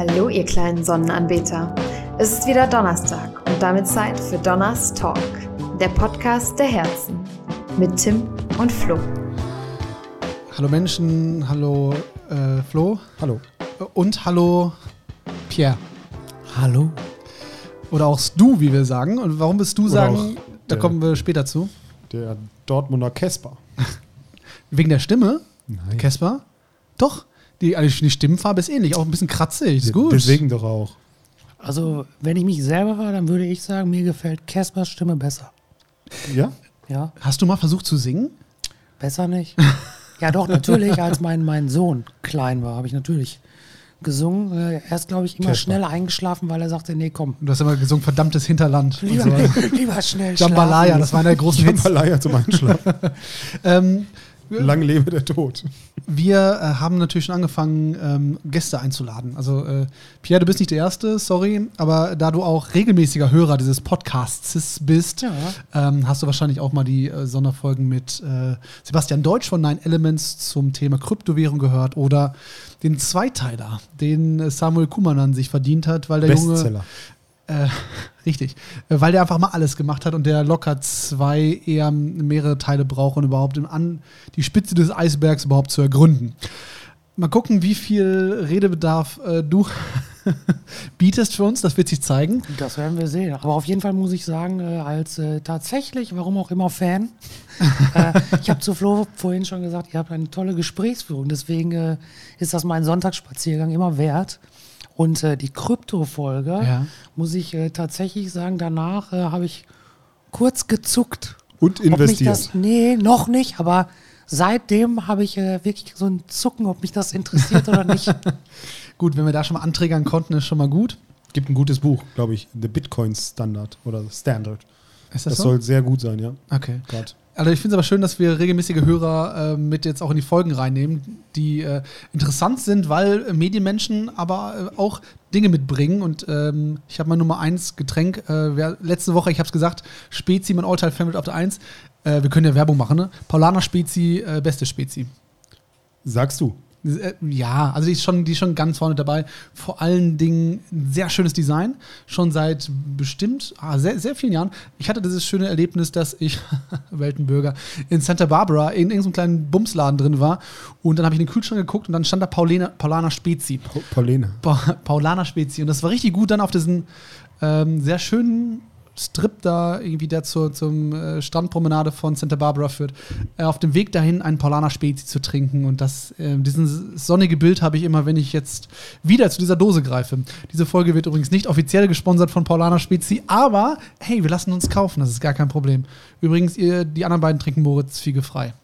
Hallo, ihr kleinen Sonnenanbeter. Es ist wieder Donnerstag und damit Zeit für Donners Talk, der Podcast der Herzen mit Tim und Flo. Hallo Menschen, hallo äh, Flo. Hallo. Und hallo Pierre. Hallo. Oder auch du, wie wir sagen. Und warum bist du Oder sagen, da der- kommen wir später zu. Der Dortmunder Kesper. Wegen der Stimme, Nein. Kesper? Doch. Die, also die Stimmfarbe ist ähnlich, auch ein bisschen kratzig. Ist gut. Deswegen doch auch. Also, wenn ich mich selber war, dann würde ich sagen, mir gefällt Caspers Stimme besser. Ja? Ja, Hast du mal versucht zu singen? besser nicht. Ja, doch, natürlich, als mein, mein Sohn klein war, habe ich natürlich gesungen. Äh, Er ist, glaube ich, immer Casper. schneller eingeschlafen, weil er sagte, nee, komm, Du hast immer gesungen, verdammtes Hinterland. und lieber, so. lieber schnell Jambalaya, schlafen. das war einer der großen Hits. Jambalaya zum Einschlafen. Ähm, Lang lebe der Tod. Wir äh, haben natürlich schon angefangen, ähm, Gäste einzuladen. Also, äh, Pierre, du bist nicht der Erste, sorry, aber da du auch regelmäßiger Hörer dieses Podcasts bist, Ja. ähm, hast du wahrscheinlich auch mal die äh, Sonderfolgen mit äh, Sebastian Deutsch von Nine Elements zum Thema Kryptowährung gehört oder den Zweiteiler, den äh, Samuel Kuhmann an sich verdient hat, weil der Junge. Bestseller. Äh, richtig. Äh, Weil der einfach mal alles gemacht hat und der locker zwei, eher mehrere Teile braucht, um überhaupt im an die Spitze des Eisbergs überhaupt zu ergründen. Mal gucken, wie viel Redebedarf äh, du bietest für uns. Das wird sich zeigen. Das werden wir sehen. Aber auf jeden Fall muss ich sagen, äh, als äh, tatsächlich, warum auch immer, Fan. äh, ich habe zu Flo vorhin schon gesagt, ihr habt eine tolle Gesprächsführung. Deswegen äh, ist das mein Sonntagsspaziergang immer wert. Und äh, die Krypto-Folge, Ja. muss ich äh, tatsächlich sagen, danach äh, habe ich kurz gezuckt. Und investiert. das, nee, noch nicht, aber seitdem habe ich äh, wirklich so ein Zucken, ob mich das interessiert oder nicht. Gut, wenn wir da schon mal anträgern konnten, ist schon mal gut. Gibt ein gutes Buch, glaube ich. The Bitcoin Standard oder Standard. Ist Das, das, so? soll sehr gut sein, ja. okay. Gerade. Also ich finde es aber schön, dass wir regelmäßige Hörer äh, mit jetzt auch in die Folgen reinnehmen, die äh, interessant sind, weil Medienmenschen aber äh, auch Dinge mitbringen. Und ähm, ich habe mein Nummer 1 Getränk, äh, wer, letzte Woche, ich habe es gesagt, Spezi, mein Alltime Favorite auf der 1. Äh, wir können ja Werbung machen, ne? Paulaner Spezi, äh, beste Spezi. Sagst du. Äh, Ja, also die ist, schon, die ist schon ganz vorne dabei. Vor allen Dingen ein sehr schönes Design. Schon seit bestimmt ah, sehr, sehr vielen Jahren. Ich hatte dieses schöne Erlebnis, dass ich, Weltenbürger, in Santa Barbara in irgendeinem kleinen Bumsladen drin war. Und dann habe ich in den Kühlschrank geguckt und dann stand da Paulina, Paulaner Spezi. Pa- Pauline. Pa Paulaner Spezi. Und das war richtig gut dann auf diesen ähm, sehr schönen Strip da, irgendwie der zur zum, äh, Strandpromenade von Santa Barbara führt, äh, auf dem Weg dahin einen Paulaner Spezi zu trinken. Und das, äh, diesen sonnige Bild habe ich immer, wenn ich jetzt wieder zu dieser Dose greife. Diese Folge wird übrigens nicht offiziell gesponsert von Paulaner Spezi, aber hey, wir lassen uns kaufen, das ist gar kein Problem. Übrigens, ihr, die anderen beiden trinken Moritz Fiege frei.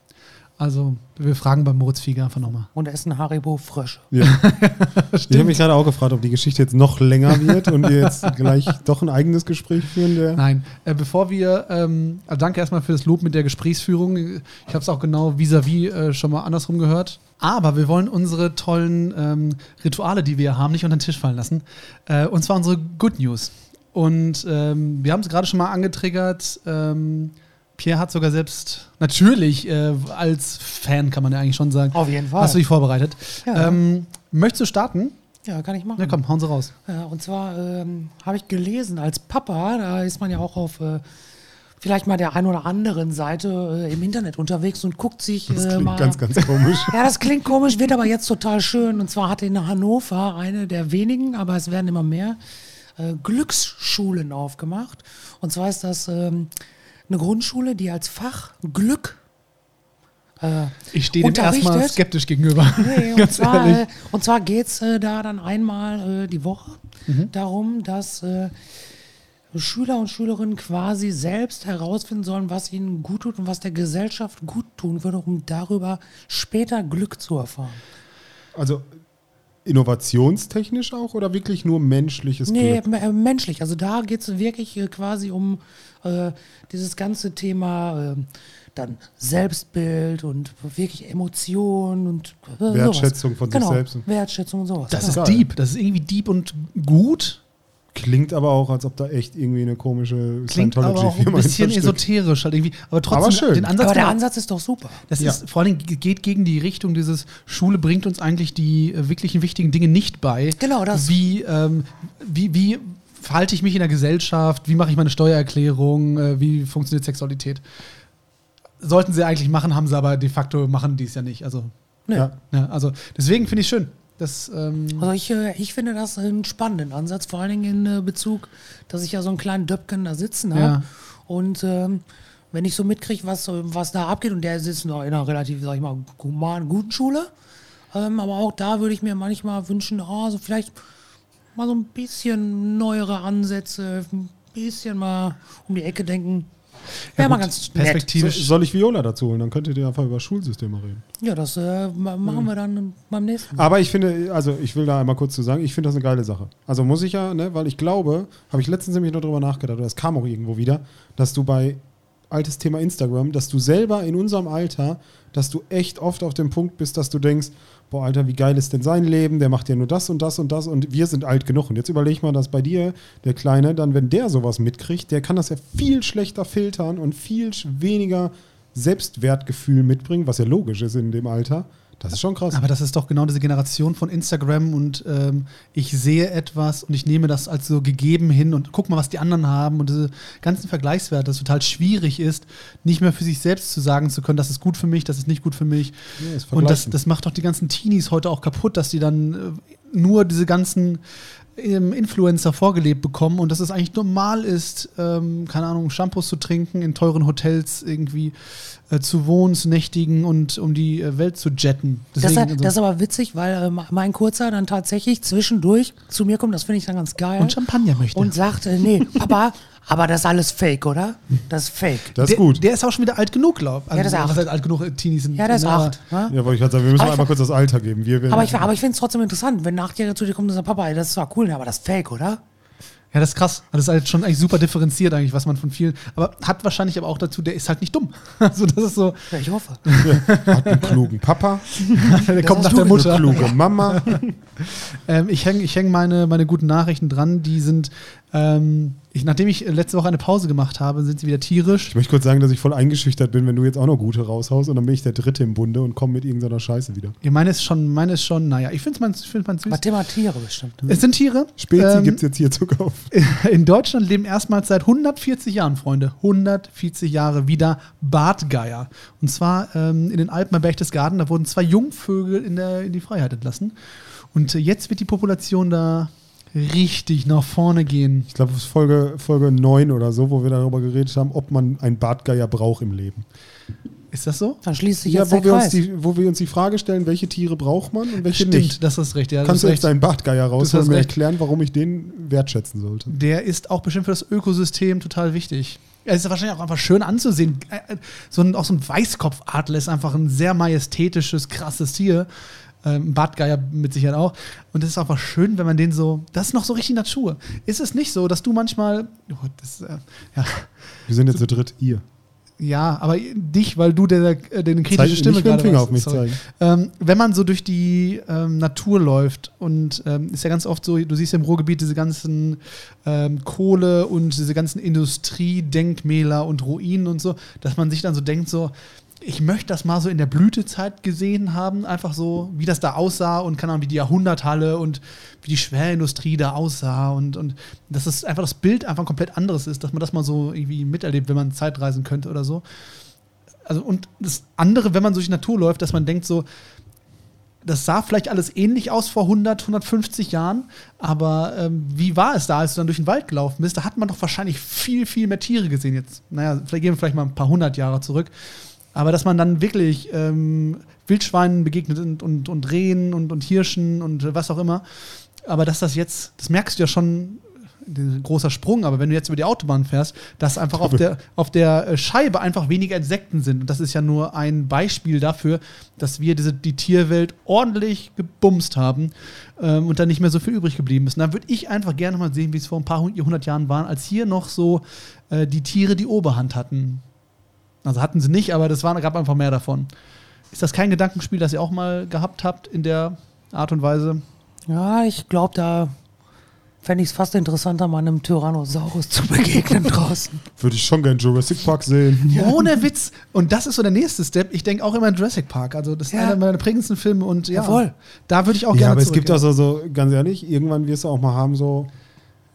Also, wir fragen beim Moritz Fiege einfach nochmal. Und essen Haribo Frösche. Ja. ich habe mich gerade auch gefragt, ob die Geschichte jetzt noch länger wird und wir jetzt gleich doch ein eigenes Gespräch führen. Der Nein, äh, bevor wir, ähm, also danke erstmal für das Lob mit der Gesprächsführung. Ich habe es auch genau vis-à-vis äh, schon mal andersrum gehört. Aber wir wollen unsere tollen ähm, Rituale, die wir haben, nicht unter den Tisch fallen lassen. Äh, und zwar unsere Good News. Und ähm, wir haben es gerade schon mal angetriggert. Ähm, Pierre hat sogar selbst natürlich äh, als Fan, kann man ja eigentlich schon sagen. Auf jeden Fall. Hast du dich vorbereitet? Ja. Ähm, möchtest du starten? Ja, kann ich machen. Na komm, hauen Sie raus. Ja, und zwar ähm, habe ich gelesen, als Papa, da ist man ja auch auf äh, vielleicht mal der ein oder anderen Seite äh, im Internet unterwegs und guckt sich das äh, klingt mal. ganz, ganz komisch. Ja, das klingt komisch, wird aber jetzt total schön. Und zwar hat in Hannover eine der wenigen, aber es werden immer mehr, äh, Glücksschulen aufgemacht. Und zwar ist das ähm, eine Grundschule, die als Fach Glück äh, Ich stehe dem erstmal skeptisch gegenüber. Nee, und Ganz zwar, ehrlich. äh, und zwar geht es äh, da dann einmal äh, die Woche Mhm. darum, dass äh, Schüler und Schülerinnen quasi selbst herausfinden sollen, was ihnen gut tut und was der Gesellschaft gut tun würde, um darüber später Glück zu erfahren. Also innovationstechnisch auch oder wirklich nur menschliches Nee, Glück? m- äh, menschlich. Also da geht es wirklich quasi um äh, dieses ganze Thema äh, dann Selbstbild und wirklich Emotionen und äh, Wertschätzung sowas. von sich genau, selbst. Wertschätzung und sowas. Das genau. ist Geil. deep. Das ist irgendwie deep und gut. Klingt aber auch, als ob da echt irgendwie eine komische Klingt aber auch ein bisschen esoterisch halt irgendwie. Aber trotzdem, Aber schön. den Ansatz Aber der genau- Ansatz ist doch super. Das Ja. ist vor allem geht gegen die Richtung dieses Schule bringt uns eigentlich die äh, wirklichen wichtigen Dinge nicht bei. Genau das. Wie, ähm, wie, wie verhalte ich mich in der Gesellschaft? Wie mache ich meine Steuererklärung? Äh, wie funktioniert Sexualität? Sollten sie eigentlich machen, haben sie aber de facto machen die es ja nicht. Also, Ja. ja, also deswegen finde ich schön. Das, ähm, Also ich, äh, ich finde das einen spannenden Ansatz, vor allen Dingen in äh, Bezug, dass ich ja so einen kleinen Döpken da sitzen habe. Ja. Und ähm, wenn ich so mitkriege, was, was da abgeht, und der sitzt noch in einer relativ, sag ich mal, humanen, guten Schule. Ähm, aber auch da würde ich mir manchmal wünschen, oh, so vielleicht mal so ein bisschen neuere Ansätze, ein bisschen mal um die Ecke denken. Wäre mal gut, ganz nett. So, perspektivisch. soll ich Viola dazu holen? Dann könnt ihr einfach über Schulsysteme reden. Ja, das äh, ma- machen wir dann beim nächsten Mal. Aber ich finde, also ich will da einmal kurz zu sagen, ich finde das eine geile Sache. Also muss ich ja, ne, weil ich glaube, habe ich letztens nämlich noch drüber nachgedacht, oder das kam auch irgendwo wieder, dass du bei altes Thema Instagram, dass du selber in unserem Alter, dass du echt oft auf dem Punkt bist, dass du denkst, boah, Alter, wie geil ist denn sein Leben? Der macht ja nur das und das und das und wir sind alt genug. Und jetzt überleg mal, dass bei dir, der Kleine, dann, wenn der sowas mitkriegt, der kann das ja viel schlechter filtern und viel weniger Selbstwertgefühl mitbringen, was ja logisch ist in dem Alter. Das ist schon krass. Aber das ist doch genau diese Generation von Instagram und ähm, ich sehe etwas und ich nehme das als so gegeben hin und guck mal, was die anderen haben und diese ganzen Vergleichswerte, dass es total schwierig ist, nicht mehr für sich selbst zu sagen zu können, das ist gut für mich, das ist nicht gut für mich. Ja, und das, das macht doch die ganzen Teenies heute auch kaputt, dass die dann äh, nur diese ganzen Influencer vorgelebt bekommen und dass es eigentlich normal ist, ähm, keine Ahnung, Shampoos zu trinken, in teuren Hotels irgendwie äh, zu wohnen, zu nächtigen und um die äh, Welt zu jetten. Das, Deswegen, ist- also- das ist aber witzig, weil ähm, mein Kurzer dann tatsächlich zwischendurch zu mir kommt, das finde ich dann ganz geil. Und Champagner möchte. Und sagt, äh, nee, Papa, aber das ist alles fake, oder? Das ist fake. das ist der, gut. Der ist auch schon wieder alt genug, glaub Also, Ja, der ist was acht. heißt alt genug? Teenies sind. Ja, der ist acht. Ne? Ja, wollte ich gerade sagen, wir müssen Aber ich- einmal kurz das Alter geben. Wir, wir Aber ich, aber ich finde es trotzdem interessant, wenn ein Achtjähriger zu dir kommt und sagt, Papa, ey, das ist zwar cool, aber das ist fake, oder? Ja, das ist krass. Das ist halt schon eigentlich super differenziert, eigentlich, was man von vielen. Aber hat wahrscheinlich aber auch dazu, der ist halt nicht dumm. Also, das ist so. Ja, ich hoffe. hat einen klugen Papa, Der kommt nach der Mutter. eine kluge Mama. Ähm, ich hänge ich häng meine, meine guten Nachrichten dran. Die sind. Ähm, ich, nachdem ich letzte Woche eine Pause gemacht habe, sind sie wieder tierisch. Ich möchte kurz sagen, dass ich voll eingeschüchtert bin, wenn du jetzt auch noch gute raushaust und dann bin ich der Dritte im Bunde und komme mit irgendeiner Scheiße wieder. Ja, meine ist schon, meine ist schon, naja, ich finde es ich find's man süß. Aber Thema Tiere bestimmt. Es sind Tiere. Spezi Ähm, gibt es jetzt hier zu kaufen. In Deutschland leben erstmals seit 140 Jahren, Freunde, 140 Jahre wieder Bartgeier. Und zwar ähm, in den Alpen bei Berchtesgaden, da wurden zwei Jungvögel in, der, in die Freiheit entlassen. Und äh, jetzt wird die Population da richtig nach vorne gehen. Ich glaube, es ist Folge, Folge 9 oder so, wo wir darüber geredet haben, ob man einen Bartgeier braucht im Leben. Ist das so? Dann schließt sich Ja, jetzt wo der wir, uns Kreis. die, wo wir uns die Frage stellen, welche Tiere braucht man und welche Stimmt, nicht. das ist recht. Ja, Kannst du jetzt recht. deinen Bartgeier rausholen und mir recht. erklären, warum ich den wertschätzen sollte? Der ist auch bestimmt für das Ökosystem total wichtig. Er ist wahrscheinlich auch einfach schön anzusehen. Äh, äh, So ein, auch so ein Weißkopfadler ist einfach ein sehr majestätisches, krasses Tier. Ähm, Bartgeier mit Sicherheit auch. Und es ist einfach schön, wenn man den so. Das ist noch so richtig Natur. Ist es nicht so, dass du manchmal. Oh, das, äh, ja, Wir sind jetzt zu dritt, ihr. ja, aber dich, weil du der, der, der eine kritische Zeig- Stimme nicht gerade Finger auf mich Sorry. zeigen. Ähm, wenn man so durch die ähm, Natur läuft und ähm, ist ja ganz oft so, du siehst ja im Ruhrgebiet diese ganzen ähm, Kohle und diese ganzen Industriedenkmäler und Ruinen und so, dass man sich dann so denkt, so, ich möchte das mal so in der Blütezeit gesehen haben, einfach so, wie das da aussah und keine Ahnung, wie die Jahrhunderthalle und wie die Schwerindustrie da aussah und, und dass es einfach das Bild einfach ein komplett anderes ist, dass man das mal so irgendwie miterlebt, wenn man Zeitreisen könnte oder so. Also und das andere, wenn man durch die Natur läuft, dass man denkt so, das sah vielleicht alles ähnlich aus vor 100, 150 Jahren, aber ähm, wie war es da, als du dann durch den Wald gelaufen bist? Da hat man doch wahrscheinlich viel, viel mehr Tiere gesehen jetzt. Naja, vielleicht gehen wir vielleicht mal ein paar hundert Jahre zurück. Aber dass man dann wirklich ähm, Wildschweinen begegnet und, und, und Rehen und, und Hirschen und äh, was auch immer. Aber dass das jetzt, das merkst du ja schon, ein großer Sprung, aber wenn du jetzt über die Autobahn fährst, dass einfach auf der, auf der äh, Scheibe einfach weniger Insekten sind. Und das ist ja nur ein Beispiel dafür, dass wir diese, die Tierwelt ordentlich gebumst haben ähm, und da nicht mehr so viel übrig geblieben ist. Und da würde ich einfach gerne mal sehen, wie es vor ein paar hundert Jahren waren, als hier noch so äh, die Tiere die Oberhand hatten. Also hatten sie nicht, aber das war, gab einfach mehr davon. Ist das kein Gedankenspiel, das ihr auch mal gehabt habt in der Art und Weise? Ja, ich glaube, da fände ich es fast interessanter, mal einem Tyrannosaurus zu begegnen draußen. Würde ich schon gerne Jurassic Park sehen. Ohne Witz. Und das ist so der nächste Step. Ich denke auch immer an Jurassic Park. Also, das ist Ja. einer meiner prägendsten Filme und ja, Jawohl. da würde ich auch Ja, gerne aber es gibt auch so, so, ganz ehrlich, irgendwann wirst du auch mal haben, so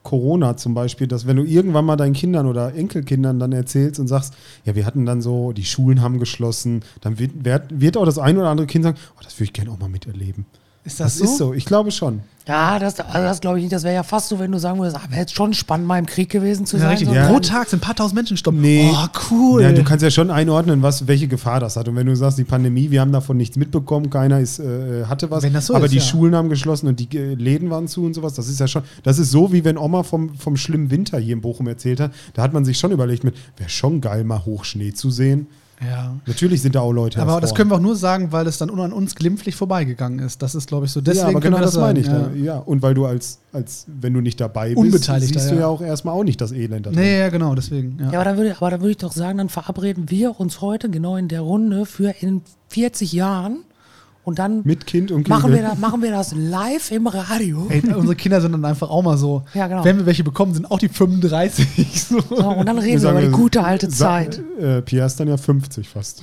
Corona zum Beispiel, dass wenn du irgendwann mal deinen Kindern oder Enkelkindern dann erzählst und sagst, ja, wir hatten dann so, die Schulen haben geschlossen, dann wird, wird, auch das ein oder andere Kind sagen, oh, das würde ich gerne auch mal miterleben. Ist Das, das, so? ist so, ich glaube schon. Ja, das, also das glaube ich nicht. Das wäre ja fast so, wenn du sagen würdest, ah, wäre jetzt schon spannend, mal im Krieg gewesen zu Ja, sein. richtig. So, Ja. Pro Tag sind ein paar tausend Menschen gestorben. Nee. Oh, cool. Ja, du kannst ja schon einordnen, was, welche Gefahr das hat. Und wenn du sagst, die Pandemie, wir haben davon nichts mitbekommen, keiner ist, äh, hatte was, Wenn das so aber ist, die ja. Schulen haben geschlossen und die äh, Läden waren zu und sowas, das ist ja schon, das ist so, wie wenn Oma vom, vom schlimmen Winter hier in Bochum erzählt hat. Da hat man sich schon überlegt mit, wäre schon geil, mal Hochschnee zu sehen. Ja. Natürlich sind da auch Leute Aber das können wir auch nur sagen, weil es dann an uns glimpflich vorbeigegangen ist. Das ist, glaube ich, so. Deswegen ja, aber können genau wir das, meine ich. sagen. Da. Ja. und weil du als, als, wenn du nicht dabei bist, Unbeteiligter, siehst du ja. ja auch erstmal auch nicht das Elend da Ja. Nee, ja, genau, deswegen. Ja. Ja, aber dann würde, aber dann würde ich doch sagen, dann verabreden wir uns heute genau in der Runde für in 40 Jahren und dann Mit Kind und machen, wir das, machen wir das live im Radio. Ey, unsere Kinder sind dann einfach auch mal so. Ja, genau. Wenn wir welche bekommen, sind auch die 35. So. So, und dann Wir reden wir sagen, über die gute alte Zeit. Äh, Pierre ist dann ja 50 fast.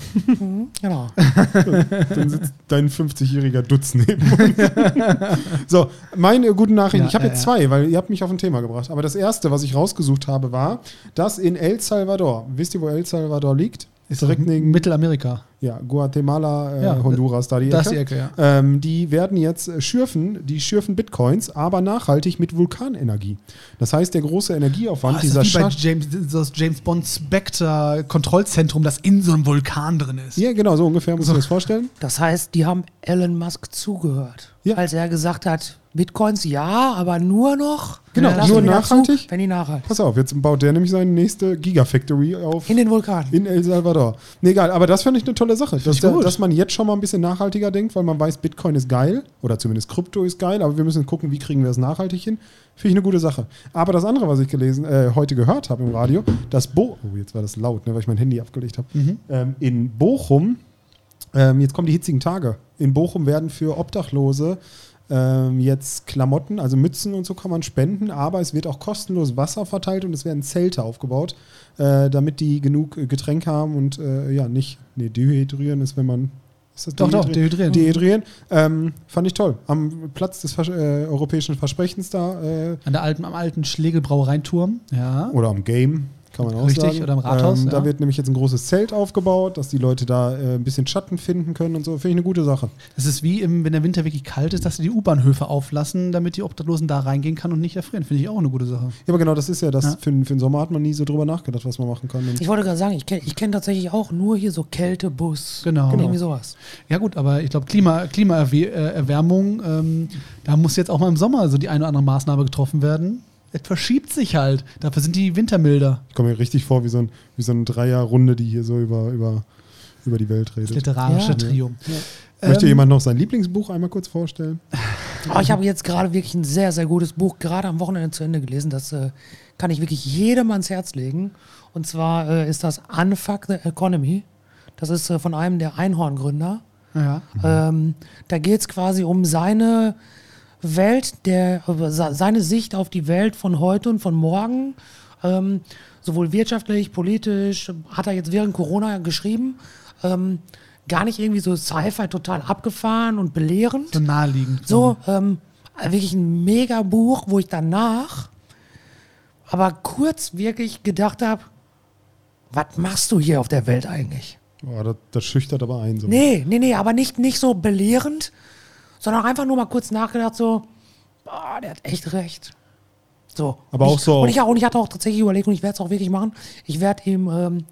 Genau. Dann sitzt dein 50-jähriger Dutz neben uns. so, meine guten Nachrichten. Ja, ich habe ja, jetzt zwei, weil ihr habt mich auf ein Thema gebracht. Aber das erste, was ich rausgesucht habe, war, dass in El Salvador, wisst ihr, wo El Salvador liegt? Ist Direkt neben Mittelamerika. ja, Guatemala, äh, Ja, Honduras, da die Ecke. die Ecke, ja. Ähm, die werden jetzt äh, schürfen, die schürfen Bitcoins, aber nachhaltig mit Vulkanenergie. Das heißt, der große Energieaufwand Boah, dieser ist das wie bei. James, das James Bond Spectre Kontrollzentrum, das in so einem Vulkan drin ist. Ja, genau, so ungefähr muss man das vorstellen. Das heißt, die haben Elon Musk zugehört. Ja. Als er gesagt hat, Bitcoins ja, aber nur noch. Genau, lassen nur nachhaltig. wenn die nachhaltig. Pass auf, jetzt baut der nämlich seine nächste Gigafactory auf. In den Vulkan. In El Salvador. Nee, egal, aber das finde ich eine tolle Sache. Dass, gut. dass man jetzt schon mal ein bisschen nachhaltiger denkt, weil man weiß, Bitcoin ist geil oder zumindest Krypto ist geil, aber wir müssen gucken, wie kriegen wir es nachhaltig hin. Finde ich eine gute Sache. Aber das andere, was ich gelesen, äh, heute gehört habe im Radio, das Bo oh, jetzt war das laut, ne, weil ich mein Handy abgelegt habe. Ähm, in Bochum, ähm, jetzt kommen die hitzigen Tage. In Bochum werden für Obdachlose ähm, jetzt Klamotten, also Mützen und so kann man spenden, aber es wird auch kostenlos Wasser verteilt und es werden Zelte aufgebaut, äh, damit die genug äh, Getränk haben und äh, ja, nicht, nee, dehydrieren ist, wenn man. Doch, doch, dehydrieren. Dehydrieren. Ähm, fand ich toll. Am Platz des Vers äh, europäischen Versprechens da äh, An der alten, am alten Schlegel-Brauereinturm. Ja. oder am Game, kann man auch Richtig, sagen. oder im Rathaus, Ähm, ja. Da wird nämlich jetzt ein großes Zelt aufgebaut, dass die Leute da äh, ein bisschen Schatten finden können und so. Finde ich eine gute Sache. Es ist wie, im, wenn der Winter wirklich kalt ist, dass sie die U-Bahnhöfe auflassen, damit die Obdachlosen da reingehen kann und nicht erfrieren. Finde ich auch eine gute Sache. Ja, aber genau, das ist ja das. Ja. Für, für den Sommer hat man nie so drüber nachgedacht, was man machen kann. Und Ich wollte gerade sagen, ich kenne ich kenn tatsächlich auch nur hier so Kältebus. Genau. Irgendwie sowas. Ja gut, aber ich glaube, Klima, Klimaerwärmung, ähm, da muss jetzt auch mal im Sommer so die eine oder andere Maßnahme getroffen werden. Es verschiebt sich halt. Dafür sind die Winter milder. ich komme mir richtig vor wie so, ein, wie so eine Dreierrunde, die hier so über, über, über die Welt Das redet. literarische Ja. Trio. Möchte Ähm, jemand noch sein Lieblingsbuch einmal kurz vorstellen? Aber ich habe jetzt gerade wirklich ein sehr, sehr gutes Buch gerade am Wochenende zu Ende gelesen. Das äh, kann ich wirklich jedem ans Herz legen. Und zwar äh, ist das Unfuck the Economy. Das ist äh, von einem der Einhorngründer. Ja. Ähm, da geht es quasi um seine Welt, der, se- seine Sicht auf die Welt von heute und von morgen. Ähm, sowohl wirtschaftlich, politisch, hat er jetzt während Corona geschrieben. Ähm, gar nicht irgendwie so Sci-Fi total abgefahren und belehrend. So naheliegend. So, ähm, wirklich ein mega Buch, wo ich danach aber kurz wirklich gedacht habe, was machst du hier auf der Welt eigentlich? Boah, das, das schüchtert aber ein. So. Nee, nee, nee, aber nicht, nicht so belehrend, sondern einfach nur mal kurz nachgedacht, so, boah, der hat echt recht. So. Aber Und auch ich, so- Und ich, und ich hatte auch tatsächlich überlegt, und ich werde es auch wirklich machen, ich werde ihm ähm,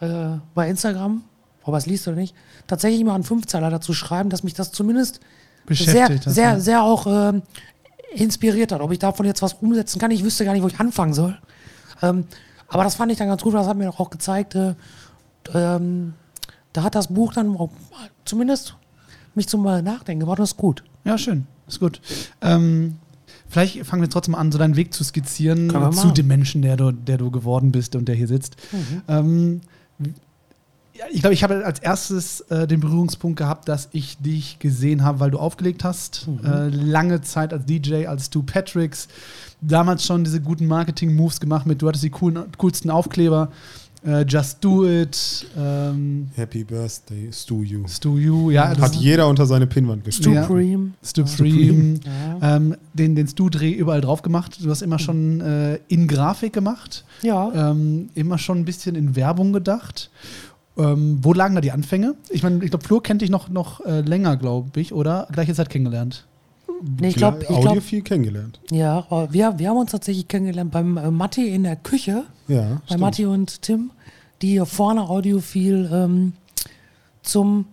äh, bei Instagram, ob er es liest oder nicht, tatsächlich mal einen Fünfzeiler dazu schreiben, dass mich das zumindest sehr, hat, sehr, ja. sehr auch ähm, inspiriert hat. Ob ich davon jetzt was umsetzen kann, ich wüsste gar nicht, wo ich anfangen soll. Ähm, aber das fand ich dann ganz gut, das hat mir auch gezeigt, äh, ähm, da hat das Buch dann auch zumindest mich zum Nachdenken gebracht, das ist gut. Ja, schön. Ist gut. Ähm, vielleicht fangen wir trotzdem an, so deinen Weg zu skizzieren zu dem Menschen, der du, der du geworden bist und der hier sitzt. Mhm. Ähm, ich glaube, ich habe als erstes äh, den Berührungspunkt gehabt, dass ich dich gesehen habe, weil du aufgelegt hast. Äh, lange Zeit als DJ, als Stu Patricks. Damals schon diese guten Marketing-Moves gemacht mit, du hattest die coolen, coolsten Aufkleber. Äh, Just Do It, ähm, Happy Birthday, Stu You. Stu You, ja, das Hat jeder unter seine Pinnwand geschrieben. Ja. Supreme. Stu Supreme, Ja. ähm, den, den Stu-Dreh überall drauf gemacht. Du hast immer schon äh, in Grafik gemacht, Ja. ähm, immer schon ein bisschen in Werbung gedacht. Ähm, wo lagen da die Anfänge? Ich meine, ich glaube, Flo kennt dich noch, noch äh, länger, glaube ich, oder? Gleiche Zeit kennengelernt. Nee, ich glaube, ich Audio glaub, viel kennengelernt. ja, aber wir, wir haben uns tatsächlich kennengelernt beim äh, Matti in der Küche. Ja, bei stimmt. Matti und Tim, die hier vorne audiophil ähm, zum,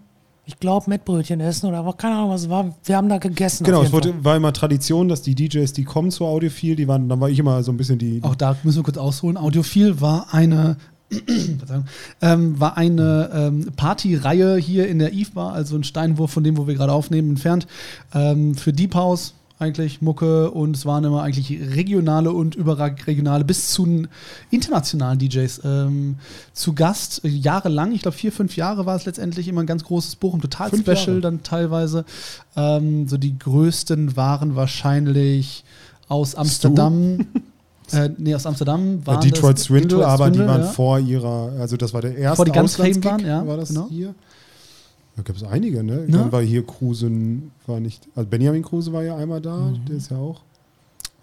ich glaube, Mettbrötchen essen oder keine Ahnung, was es war. Wir haben da gegessen. Genau, es wurde, war immer Tradition, dass die DJs, die kommen zu Audiophil, die waren, dann war ich immer so ein bisschen die. Auch da müssen wir kurz ausholen. Audiophil war eine, ähm, war eine ähm, Partyreihe hier in der Eve Bar, also ein Steinwurf von dem, wo wir gerade aufnehmen, entfernt, ähm, für Deep House eigentlich Mucke und es waren immer eigentlich regionale und überregionale bis zu internationalen DJs ähm, zu Gast, jahrelang, ich glaube vier, fünf Jahre war es letztendlich immer ein ganz großes Bochum Total Fünf Special Jahre. dann teilweise. Ähm, so die größten waren wahrscheinlich aus Amsterdam. Äh, nee, aus Amsterdam äh, waren Detroit das Swindle, Detroit aber die Swindle, waren ja. vor ihrer, also das war der erste Bevor die ganz waren, ja, war das genau. hier. Da gab es einige, ne? Ne? Dann war hier Krusen, war nicht, also Benjamin Kruse war ja einmal da, Mhm. der ist ja auch.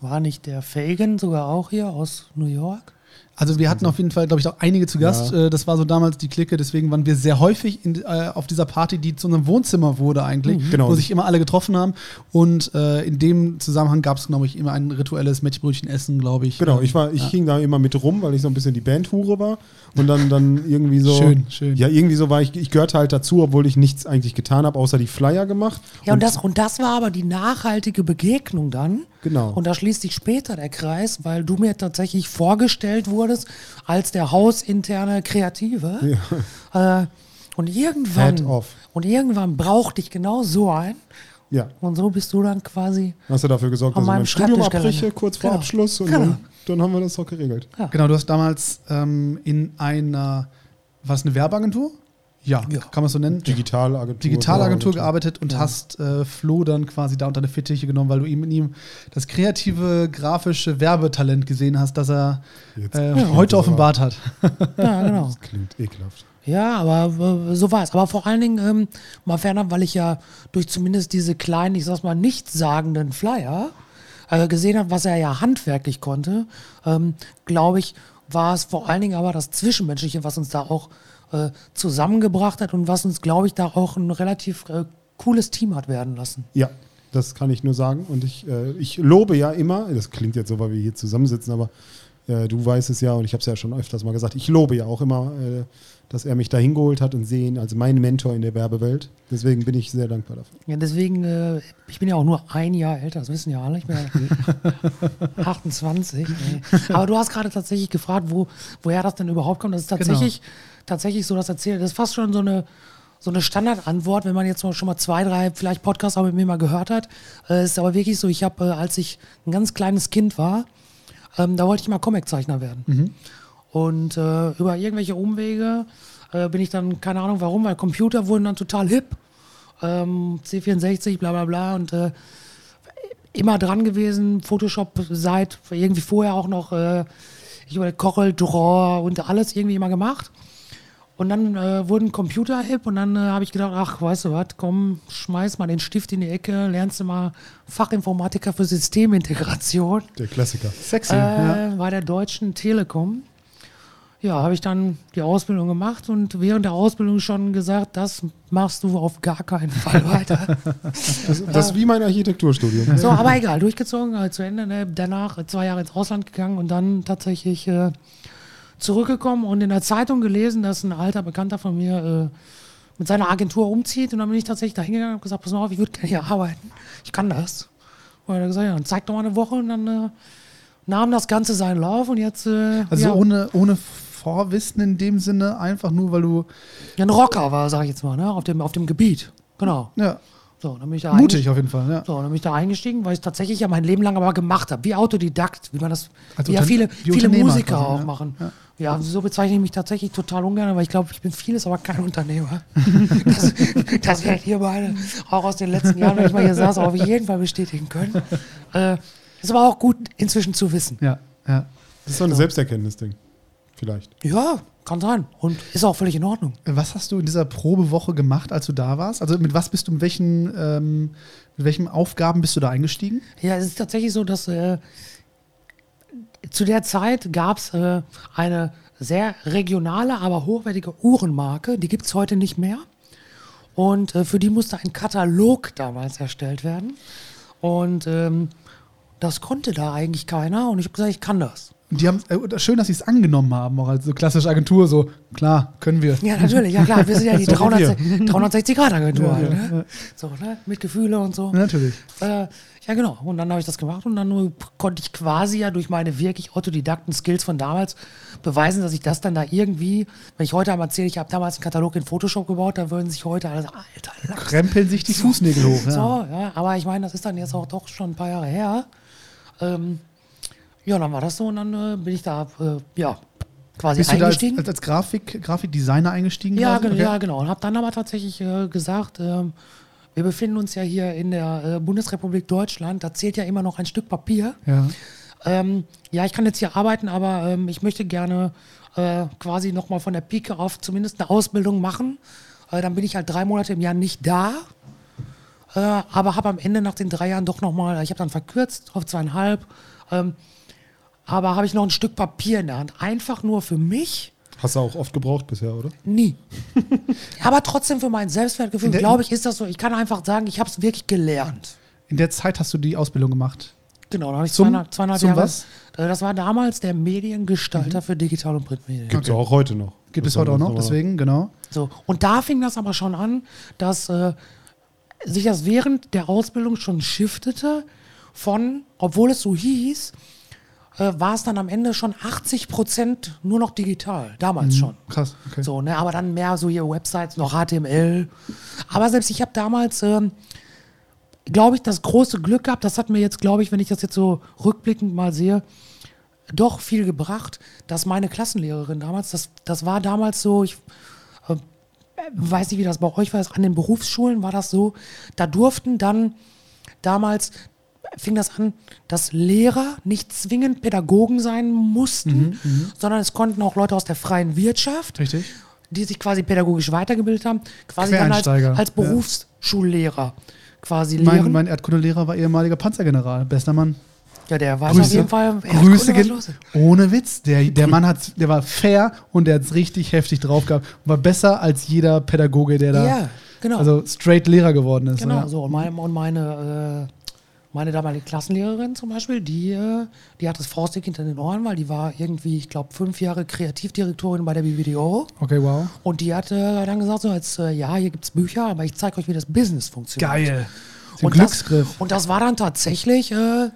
War nicht der Fagan sogar auch hier aus New York? Also wir hatten auf jeden Fall, glaube ich, auch einige zu Gast. Ja. Äh, Das war so damals die Clique, deswegen waren wir sehr häufig in, äh, auf dieser Party, die zu unserem Wohnzimmer wurde eigentlich, Genau. wo sich immer alle getroffen haben. Und äh, in dem Zusammenhang gab es, glaube ich, immer ein rituelles Mettbrötchen-Essen, glaube ich. Genau, Ähm, ich war, ich ja. hing da immer mit rum, weil ich so ein bisschen die Bandhure war. Und dann, dann irgendwie so. Schön, schön. Ja, irgendwie so war ich, ich gehörte halt dazu, obwohl ich nichts eigentlich getan habe, außer die Flyer gemacht. Ja, und das, und das war aber die nachhaltige Begegnung dann. Genau. Und da schließt sich später der Kreis, weil du mir tatsächlich vorgestellt wurdest als der hausinterne Kreative. Äh, und irgendwann, off. und irgendwann brauchte ich genau so ein. Ja. Und so bist du dann quasi. Hast du dafür gesorgt, dass ich meinem mein Studium abbreche, kurz vor Genau. Abschluss und Genau. Dann, haben wir das doch geregelt. Ja. Genau, du hast damals ähm, in einer, war es eine Werbeagentur? Ja, Ja. kann man es so nennen? Digitalagentur. Digitalagentur gearbeitet und hast äh, Flo dann quasi da unter eine Fittiche genommen, weil du ihm in ihm das kreative, grafische Werbetalent gesehen hast, das er äh, heute offenbart hat. Ja, genau. Das klingt ekelhaft. Ja, aber äh, so war es. Aber vor allen Dingen, ähm, mal fernab, weil ich ja durch zumindest diese kleinen, ich sag's mal, nichtssagenden Flyer äh, gesehen habe, was er ja handwerklich konnte, ähm, glaube ich, war es vor allen Dingen aber das Zwischenmenschliche, was uns da auch äh, zusammengebracht hat und was uns, glaube ich, da auch ein relativ äh, cooles Team hat werden lassen. Ja, das kann ich nur sagen. Und ich, äh, ich lobe ja immer, das klingt jetzt so, weil wir hier zusammensitzen, aber äh, du weißt es ja und ich habe es ja schon öfters mal gesagt, ich lobe ja auch immer, äh, dass er mich da hingeholt hat und sehen als mein Mentor in der Werbewelt. Deswegen bin ich sehr dankbar dafür. Ja, deswegen, äh, ich bin ja auch nur ein Jahr älter, das wissen ja alle. Ich bin ja 28. nee. Aber du hast gerade tatsächlich gefragt, wo, woher das denn überhaupt kommt. Das ist tatsächlich, tatsächlich so, das erzählt. Das ist fast schon so eine, so eine Standardantwort, wenn man jetzt schon mal zwei, drei vielleicht Podcasts auch mit mir mal gehört hat. Äh, Es ist aber wirklich so, ich habe, äh, als ich ein ganz kleines Kind war, ähm, da wollte ich mal Comiczeichner werden. Und äh, über irgendwelche Umwege äh, bin ich dann, keine Ahnung warum, weil Computer wurden dann total hip. Ähm, C64, bla bla bla. Und äh, immer dran gewesen, Photoshop seit irgendwie vorher auch noch, äh, ich über Corel Draw und alles irgendwie immer gemacht. Und dann äh, wurden Computer hip und dann äh, habe ich gedacht, ach, weißt du was, komm, schmeiß mal den Stift in die Ecke, lernst du mal Fachinformatiker für Systemintegration Der Klassiker. Sexy. ja. äh, bei der Deutschen Telekom. Ja, habe ich dann die Ausbildung gemacht und während der Ausbildung schon gesagt, das machst du auf gar keinen Fall weiter. Das, das ist wie mein Architekturstudium. so, aber egal, durchgezogen, äh, zu Ende. Ne? Danach äh, zwei Jahre ins Ausland gegangen und dann tatsächlich äh, zurückgekommen und in der Zeitung gelesen, dass ein alter Bekannter von mir äh, mit seiner Agentur umzieht. Und dann bin ich tatsächlich da hingegangen und gesagt, pass mal auf, ich würde gerne hier arbeiten. Ich kann das. Und er hat gesagt, ja, dann zeig doch mal eine Woche und dann äh, nahm das Ganze seinen Lauf und jetzt äh, Also ja, ohne, ohne Vorwissen in dem Sinne, einfach nur, weil du. ja, ein Rocker war, sag ich jetzt mal, ne? auf, dem, auf dem Gebiet. Genau. Ja. So, dann bin ich da Mutig auf jeden Fall, ja. So, dann bin ich da eingestiegen, weil ich es tatsächlich ja mein Leben lang aber gemacht habe, wie Autodidakt, wie man das, Als wie ja viele, viele Musiker quasi, auch ja. machen. Ja. So bezeichne ich mich tatsächlich total ungern, weil ich glaube, ich bin vieles, aber kein Unternehmer. das das werdet ihr beide auch aus den letzten Jahren, wenn ich mal hier saß, auf jeden Fall bestätigen können. Äh, ist aber auch gut inzwischen zu wissen. Ja, ja. Das ist so ein Selbsterkenntnis-Ding. Vielleicht. Ja, kann sein. Und ist auch völlig in Ordnung. Was hast du in dieser Probewoche gemacht, als du da warst? Also mit was bist du, mit welchen, ähm, mit welchen Aufgaben bist du da eingestiegen? Ja, es ist tatsächlich so, dass äh, zu der Zeit gab es äh, eine sehr regionale, aber hochwertige Uhrenmarke. Die gibt es heute nicht mehr. Und äh, für die musste ein Katalog damals erstellt werden. Und ähm, das konnte da eigentlich keiner. Und ich habe gesagt, ich kann das. Und die haben äh, schön, dass sie es angenommen haben, auch als so klassische Agentur, so klar, können wir. Ja, natürlich, ja klar. Wir sind ja die So wie wir. 360-Grad-Agentur. Ja, halt, ja, ne? So, ne? Mit Gefühle und so. Ja, natürlich. Äh, ja, genau. Und dann habe ich das gemacht und dann nur konnte ich quasi ja durch meine wirklich Autodidakten-Skills von damals beweisen, dass ich das dann da irgendwie, wenn ich heute einmal erzähle, ich habe damals einen Katalog in Photoshop gebaut, da würden sich heute alles, alter Lachs. Krempeln sich die Fußnägel hoch. Ja. So, ja, aber ich meine, das ist dann jetzt auch doch schon ein paar Jahre her. Ähm, ja, dann war das so und dann äh, bin ich da, äh, ja, quasi Bist du da als, eingestiegen. als, Grafik, Grafikdesigner eingestiegen? Ja, quasi? ge Okay. ja, genau. Und habe dann aber tatsächlich äh, gesagt, ähm, wir befinden uns ja hier in der äh, Bundesrepublik Deutschland. Da zählt ja immer noch ein Stück Papier. Ja. Ähm, ja, ich kann jetzt hier arbeiten, aber ähm, ich möchte gerne äh, quasi nochmal von der Pike auf zumindest eine Ausbildung machen. Äh, dann bin ich halt drei Monate im Jahr nicht da. Äh, aber habe am Ende nach den drei Jahren doch nochmal, ich habe dann verkürzt auf zweieinhalb, ähm, aber habe ich noch ein Stück Papier in der Hand. Einfach nur für mich. Hast du auch oft gebraucht bisher, oder? Nie. Aber trotzdem für mein Selbstwertgefühl, glaube ich, ist das so. Ich kann einfach sagen, ich habe es wirklich gelernt. In der Zeit hast du die Ausbildung gemacht. Genau, da habe ich Zum- zweieinhalb, zweieinhalb zum Jahre. was? Äh, Das war damals der Mediengestalter für Digital- und Printmedien. Gibt es auch heute noch. Gibt es heute auch noch, deswegen, genau. So. Und da fing das aber schon an, dass äh, sich das während der Ausbildung schon shiftete von, obwohl es so hieß, äh, war es dann am Ende schon 80 Prozent nur noch digital. Damals schon. Krass, okay. So, ne, aber dann mehr so hier Websites, noch HTML. Aber selbst ich habe damals, ähm, glaube ich, das große Glück gehabt, das hat mir jetzt, glaube ich, wenn ich das jetzt so rückblickend mal sehe, doch viel gebracht, dass meine Klassenlehrerin damals, das, das war damals so, ich äh, weiß nicht, wie das bei euch war, an den Berufsschulen war das so, da durften dann damals, fing das an, dass Lehrer nicht zwingend Pädagogen sein mussten, sondern es konnten auch Leute aus der freien Wirtschaft, Richtig. die sich quasi pädagogisch weitergebildet haben, quasi dann als, als. Berufsschullehrer quasi Mein, lehren. mein Erdkundelehrer war ehemaliger Panzergeneral, bester Mann. ja, der Grüße. auf jeden Fall, Grüße gehen. Ohne Witz. Der, der Mann hat, der war fair und der hat es richtig heftig drauf gehabt. Und war besser als jeder Pädagoge, der da Ja, genau. also straight Lehrer geworden ist. Genau, ja. so. Und meine, und meine, äh, meine damalige Klassenlehrerin zum Beispiel, die, äh, die hat das faustdick hinter den Ohren, weil die war irgendwie, ich glaube, fünf Jahre Kreativdirektorin bei der BBDO. Okay, wow. Und die hat äh, dann gesagt, so als, äh, ja, hier gibt es Bücher, aber ich zeige euch, wie das Business funktioniert. Geil. Und das, Glücksgriff. und das war dann tatsächlich, äh,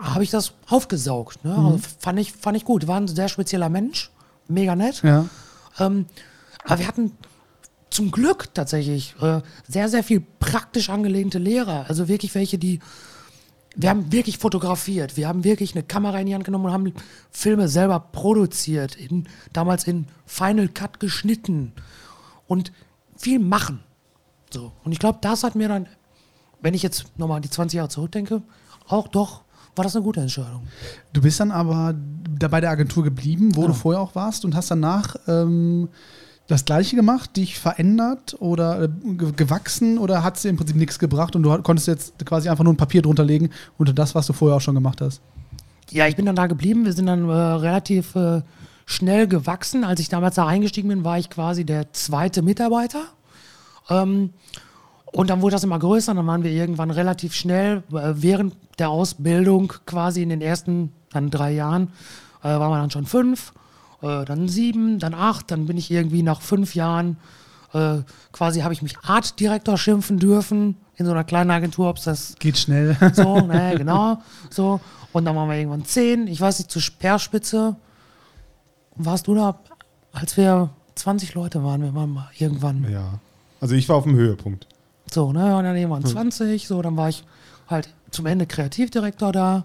habe ich das aufgesaugt. Ne? Mhm. Also fand, ich, fand ich gut. War ein sehr spezieller Mensch, mega nett. ja. Ähm, aber wir hatten zum Glück tatsächlich äh, sehr, sehr viel praktisch angelehnte Lehrer. Also wirklich welche, die. Wir haben wirklich fotografiert. Wir haben wirklich eine Kamera in die Hand genommen und haben Filme selber produziert. In, damals in Final Cut geschnitten. Und viel machen. So. Und ich glaube, das hat mir dann, wenn ich jetzt nochmal die 20 Jahre zurückdenke, auch doch, war das eine gute Entscheidung. Du bist dann aber da bei der Agentur geblieben, wo Genau. du vorher auch warst und hast danach ähm, das Gleiche gemacht, dich verändert oder äh, ge- gewachsen oder hat es dir im Prinzip nichts gebracht und du konntest jetzt quasi einfach nur ein Papier drunter legen unter das, was du vorher auch schon gemacht hast? Ja, ich bin dann da geblieben. Wir sind dann äh, relativ äh, schnell gewachsen. Als ich damals da eingestiegen bin, war ich quasi der zweite Mitarbeiter. Ähm, und dann wurde das immer größer. Dann waren wir irgendwann relativ schnell äh, während der Ausbildung, quasi in den ersten dann drei Jahren, äh, waren wir dann schon fünf, äh, dann sieben, dann acht. Dann bin ich irgendwie nach fünf Jahren äh, quasi habe ich mich Artdirektor schimpfen dürfen in so einer kleinen Agentur, ob es das Geht schnell. so, ne, genau. So. Und dann waren wir irgendwann zehn. Ich weiß nicht, zur Speerspitze. Warst du da, als wir 20 Leute waren, wir waren mal irgendwann Ja. Also ich war auf dem Höhepunkt. So, ne? Und dann irgendwann 20, so, dann war ich halt zum Ende Kreativdirektor da.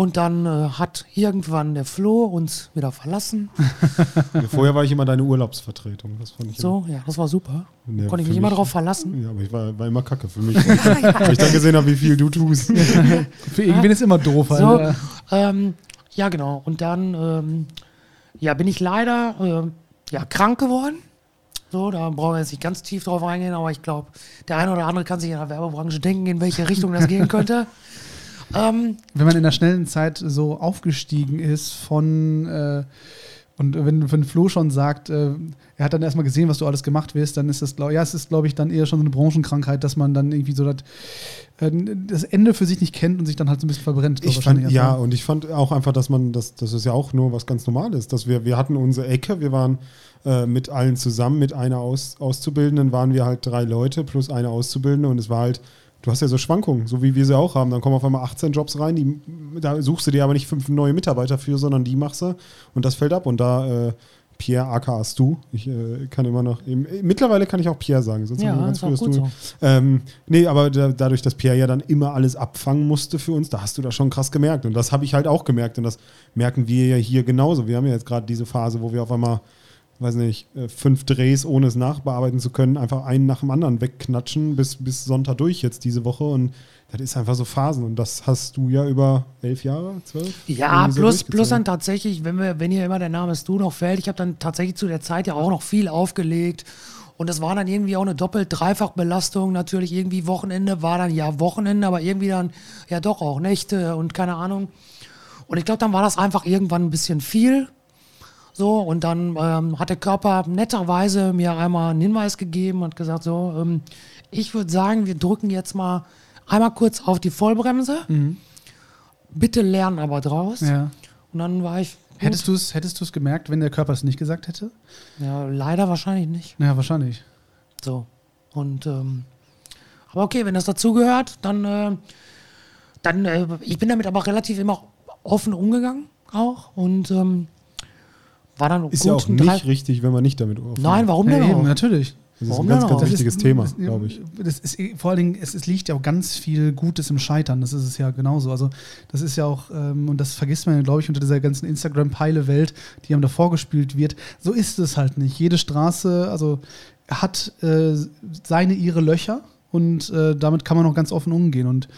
Und dann äh, hat irgendwann der Flo uns wieder verlassen. Vorher war ich immer deine Urlaubsvertretung. Das fand ich So, ja, das war super. Ja, Konnte ich mich immer darauf verlassen. immer, Ja, aber ich war, war immer kacke für mich. Weil ich dann gesehen habe, wie viel du tust. Für irgendwen ist immer doof. So, Alter. ähm, ja, genau. Und dann ähm, ja, bin ich leider ähm, ja, krank geworden. So, da brauchen wir jetzt nicht ganz tief drauf eingehen, aber ich glaube, der eine oder andere kann sich in der Werbebranche denken, in welche Richtung das gehen könnte. Ähm, Wenn man in der schnellen Zeit so aufgestiegen ist von äh, und wenn, wenn Flo schon sagt, äh, er hat dann erstmal gesehen, was du alles gemacht wirst, dann ist das, glaub, ja, es ist, glaube ich, dann eher schon so eine Branchenkrankheit, dass man dann irgendwie so das, äh, das Ende für sich nicht kennt und sich dann halt so ein bisschen verbrennt. Ich fand, ja, und ich fand auch einfach, dass man, das, das ist ja auch nur was ganz Normales, dass wir, wir hatten unsere Ecke, wir waren äh, mit allen zusammen, mit einer Aus, Auszubildenden waren wir halt drei Leute plus eine Auszubildende und es war halt, du hast ja so Schwankungen, so wie wir sie auch haben, dann kommen auf einmal 18 Jobs rein, die, da suchst du dir aber nicht fünf neue Mitarbeiter für, sondern die machst du und das fällt ab und da äh, Pierre aka du, ich äh, kann immer noch, eben, mittlerweile kann ich auch Pierre sagen, sonst ja, ganz ist auch früh das gut Du- so. ähm, nee, aber da, dadurch, dass Pierre ja dann immer alles abfangen musste für uns, da hast du das schon krass gemerkt. Und das habe ich halt auch gemerkt. Und das merken wir ja hier genauso. Wir haben ja jetzt gerade diese Phase, wo wir auf einmal, weiß nicht, äh, fünf Drehs, ohne es nachbearbeiten zu können, einfach einen nach dem anderen wegknatschen bis, bis Sonntag durch jetzt diese Woche. Und das ist einfach so Phasen. Und das hast du ja über elf Jahre, zwölf? Ja, so plus, plus dann tatsächlich, wenn, wir, wenn hier immer der Name Stu noch fällt, ich habe dann tatsächlich zu der Zeit ja auch noch viel aufgelegt. Und das war dann irgendwie auch eine Doppelt-Dreifach-Belastung. Natürlich irgendwie Wochenende war dann ja Wochenende, aber irgendwie dann ja doch auch Nächte und keine Ahnung. Und ich glaube, dann war das einfach irgendwann ein bisschen viel. So, und dann ähm, hat der Körper netterweise mir einmal einen Hinweis gegeben und gesagt: So, ähm, ich würde sagen, wir drücken jetzt mal einmal kurz auf die Vollbremse. Bitte lernen aber draus. Ja. Und dann war ich. Gut. Hättest du es hättest du's gemerkt, wenn der Körper es nicht gesagt hätte? Ja, leider wahrscheinlich nicht. Ja, wahrscheinlich. So. Und ähm, aber okay, wenn das dazugehört, dann, äh, dann äh, ich bin damit aber relativ immer offen umgegangen auch und ähm, war dann Ist gut ja auch nicht Drei- richtig, wenn man nicht damit offen Nein, warum Ja, denn eben, auch? natürlich. Das ist Warum ein ganz, ganz wichtiges ist- Thema, glaube ich. Das ist vor allen Dingen, es, es liegt ja auch ganz viel Gutes im Scheitern. Das ist es ja genauso. Also, das ist ja auch, ähm, und das vergisst man ja, glaube ich, unter dieser ganzen Instagram-Peile-Welt, die einem da vorgespielt wird. So ist es halt nicht. Jede Straße, also hat äh, seine, ihre Löcher und äh, damit kann man auch ganz offen umgehen. Und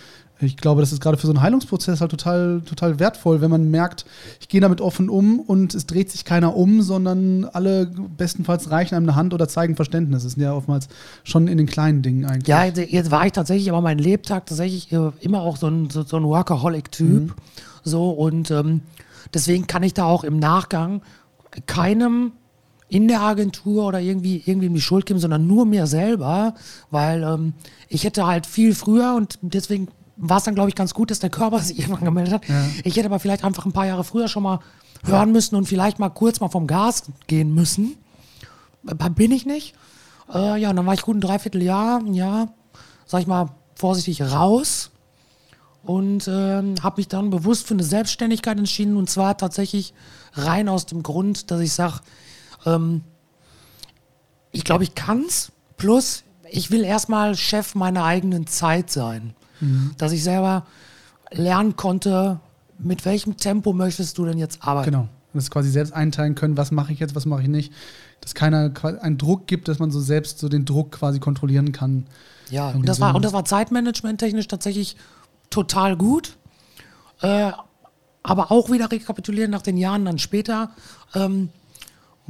ich glaube, das ist gerade für so einen Heilungsprozess halt total, total wertvoll, wenn man merkt, ich gehe damit offen um und es dreht sich keiner um, sondern alle bestenfalls reichen einem eine Hand oder zeigen Verständnis. Das sind ja oftmals schon in den kleinen Dingen eigentlich. Ja, jetzt- war ich tatsächlich aber mein Lebtag tatsächlich äh, immer auch so ein, so, so ein Workaholic-Typ. So, und ähm, deswegen kann ich da auch im Nachgang keinem in der Agentur oder irgendwie, irgendwie die Schuld geben, sondern nur mir selber, weil ähm, ich hätte halt viel früher und deswegen war es dann, glaube ich, ganz gut, dass der Körper sich irgendwann gemeldet hat. Ich hätte aber vielleicht einfach ein paar Jahre früher schon mal hören müssen und vielleicht mal kurz mal vom Gas gehen müssen. Äh, Bin ich nicht. Äh, ja, und dann war ich gut ein Dreivierteljahr, ein Jahr, sag ich mal, vorsichtig raus und ähm, habe mich dann bewusst für eine Selbstständigkeit entschieden und zwar tatsächlich rein aus dem Grund, dass ich sage, ähm, ich glaube, ich kann's. Plus, ich will erstmal Chef meiner eigenen Zeit sein. Dass ich selber lernen konnte, mit welchem Tempo möchtest du denn jetzt arbeiten? Genau. Das quasi selbst einteilen können, was mache ich jetzt, was mache ich nicht. Dass keiner einen Druck gibt, dass man so selbst so den Druck quasi kontrollieren kann. Ja, und das, so. war, und das war zeitmanagement-technisch tatsächlich total gut. Äh, aber auch wieder rekapitulieren nach den Jahren dann später, ähm,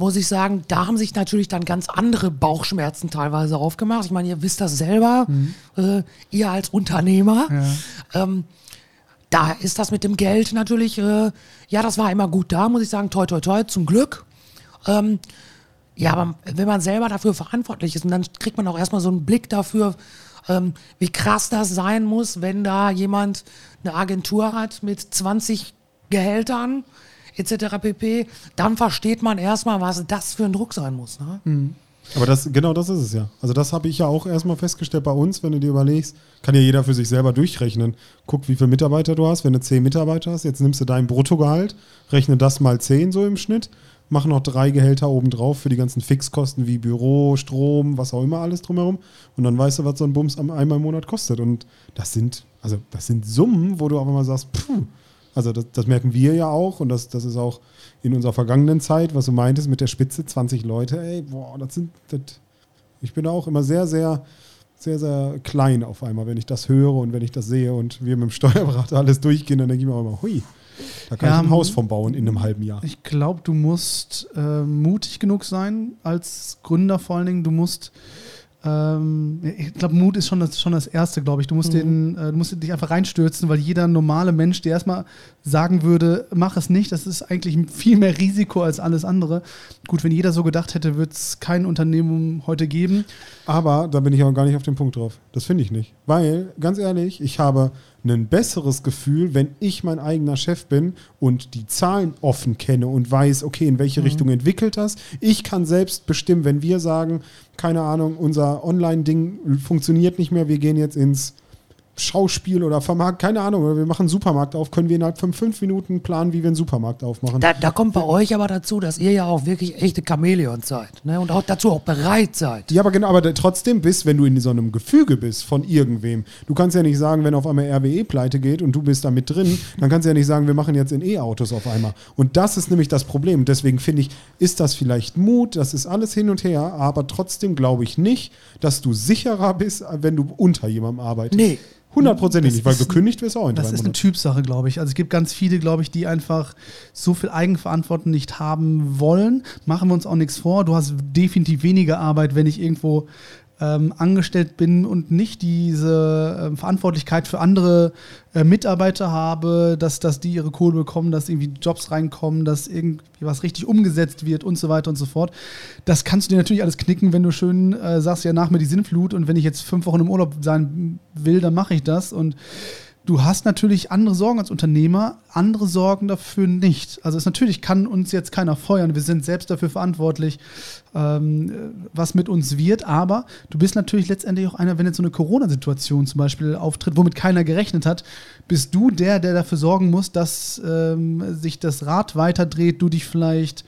muss ich sagen, da haben sich natürlich dann ganz andere Bauchschmerzen teilweise aufgemacht. Ich meine, ihr wisst das selber, äh, ihr als Unternehmer. Ähm, da ist das mit dem Geld natürlich, äh, ja, das war immer gut da, muss ich sagen, toi, toi, toi, zum Glück. Ähm, ja, aber wenn man selber dafür verantwortlich ist, und dann kriegt man auch erstmal so einen Blick dafür, ähm, wie krass das sein muss, wenn da jemand eine Agentur hat mit 20 Gehältern etc. pp. Dann versteht man erstmal, was das für ein Druck sein muss. Ne? Aber das, genau das ist es ja. Also das habe ich ja auch erstmal festgestellt bei uns, wenn du dir überlegst, kann ja jeder für sich selber durchrechnen. Guck, wie viele Mitarbeiter du hast. Wenn du 10 Mitarbeiter hast, jetzt nimmst du dein Bruttogehalt, rechne das mal 10 so im Schnitt. mach noch drei Gehälter obendrauf für die ganzen Fixkosten wie Büro, Strom, was auch immer alles drumherum. Und dann weißt du, was so ein Bums einmal im Monat kostet. Und das sind, also das sind Summen, wo du auch immer sagst, puh, also das, das merken wir ja auch und das, das ist auch in unserer vergangenen Zeit, was du meintest mit der Spitze, 20 Leute, ey, boah, das sind, das, ich bin auch immer sehr, sehr, sehr, sehr klein auf einmal, wenn ich das höre und wenn ich das sehe und wir mit dem Steuerberater alles durchgehen, dann denke ich mir auch immer, hui, da kann Ja, ich ein Haus vom bauen in einem halben Jahr. Ich glaube, du musst äh, mutig genug sein als Gründer vor allen Dingen. Du musst, ähm, ich glaube, Mut ist schon das, schon das Erste, glaube ich. Du musst, den, äh, du musst dich einfach reinstürzen, weil jeder normale Mensch, der erstmal sagen würde, mach es nicht, das ist eigentlich viel mehr Risiko als alles andere. Gut, wenn jeder so gedacht hätte, wird es kein Unternehmen heute geben. Aber da bin ich auch gar nicht auf den Punkt drauf. Das finde ich nicht. Weil, ganz ehrlich, ich habe ein besseres Gefühl, wenn ich mein eigener Chef bin und die Zahlen offen kenne und weiß, okay, in welche Richtung entwickelt das. Ich kann selbst bestimmen, wenn wir sagen, keine Ahnung, unser Online-Ding funktioniert nicht mehr, wir gehen jetzt ins Schauspiel oder Vermarkt, keine Ahnung, wir machen einen Supermarkt auf, können wir innerhalb von fünf Minuten planen, wie wir einen Supermarkt aufmachen. Da, da kommt bei euch aber dazu, dass ihr ja auch wirklich echte Chamäleons seid. Ne? Und auch dazu auch bereit seid. Ja, aber genau, aber trotzdem bist, wenn du in so einem Gefüge bist von irgendwem, du kannst ja nicht sagen, wenn auf einmal RWE pleite geht und du bist da mit drin, dann kannst du ja nicht sagen, wir machen jetzt in E-Autos auf einmal. Und das ist nämlich das Problem. Deswegen finde ich, ist das vielleicht Mut, das ist alles hin und her, aber trotzdem glaube ich nicht, dass du sicherer bist, wenn du unter jemandem arbeitest. Nee. Hundertprozentig nicht, weil gekündigt wirst auch in Das ist eine. Typsache, glaube ich. Also es gibt ganz viele, glaube ich, die einfach so viel Eigenverantwortung nicht haben wollen. Machen wir uns auch nichts vor. Du hast definitiv weniger Arbeit, wenn ich irgendwo ähm, angestellt bin und nicht diese ähm, Verantwortlichkeit für andere äh, Mitarbeiter habe, dass, dass die ihre Kohle bekommen, dass irgendwie Jobs reinkommen, dass irgendwie was richtig umgesetzt wird und so weiter und so fort. Das kannst du dir natürlich alles knicken, wenn du schön äh, sagst, ja, nach mir die Sinnflut und wenn ich jetzt fünf Wochen im Urlaub sein will, dann mache ich das und Du hast natürlich andere Sorgen als Unternehmer, andere Sorgen dafür nicht. Also es natürlich kann uns jetzt keiner feuern. Wir sind selbst dafür verantwortlich, ähm, was mit uns wird. Aber du bist natürlich letztendlich auch einer, wenn jetzt so eine Corona-Situation zum Beispiel auftritt, womit keiner gerechnet hat, bist du der, der dafür sorgen muss, dass ähm, sich das Rad weiterdreht, du dich vielleicht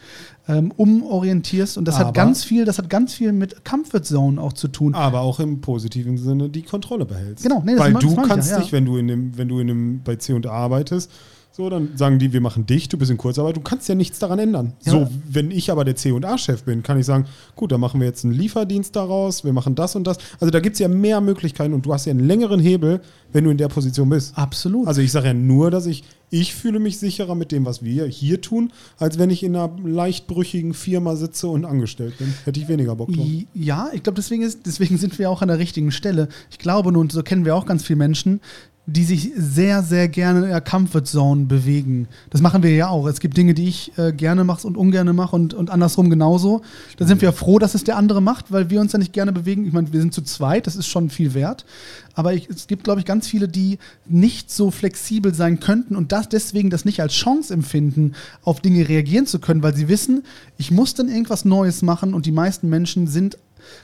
ähm, umorientierst. Und das Aber- hat ganz viel, das hat ganz viel mit Comfort Zone auch zu tun. Aber auch im positiven Sinne die Kontrolle behältst. Genau, nee, das Weil du kannst ja, ja. dich, wenn du in dem, wenn du in dem bei C und A arbeitest, so, dann sagen die, wir machen dich, du bist in Kurzarbeit, du kannst ja nichts daran ändern. Ja. So, wenn ich aber der C und A-Chef bin, kann ich sagen, gut, dann machen wir jetzt einen Lieferdienst daraus, wir machen das und das. Also da gibt es ja mehr Möglichkeiten und du hast ja einen längeren Hebel, wenn du in der Position bist. Absolut. Also ich sage ja nur, dass ich, ich fühle mich sicherer mit dem, was wir hier tun, als wenn ich in einer leicht brüchigen Firma sitze und angestellt bin. Hätte ich weniger Bock drauf. Ja, ich glaube, deswegen, ist, deswegen sind wir auch an der richtigen Stelle. Ich glaube, nun, so kennen wir auch ganz viele Menschen, die sich sehr, sehr gerne in der Comfort Zone bewegen. Das machen wir ja auch. Es gibt Dinge, die ich äh, gerne mache und ungerne mache und, und andersrum genauso. Da sind wir froh, dass es der andere macht, weil wir uns ja nicht gerne bewegen. Ich meine, wir sind zu zweit, das ist schon viel wert. Aber ich, es gibt, glaube ich, ganz viele, die nicht so flexibel sein könnten und das deswegen das nicht als Chance empfinden, auf Dinge reagieren zu können, weil sie wissen, ich muss dann irgendwas Neues machen und die meisten Menschen sind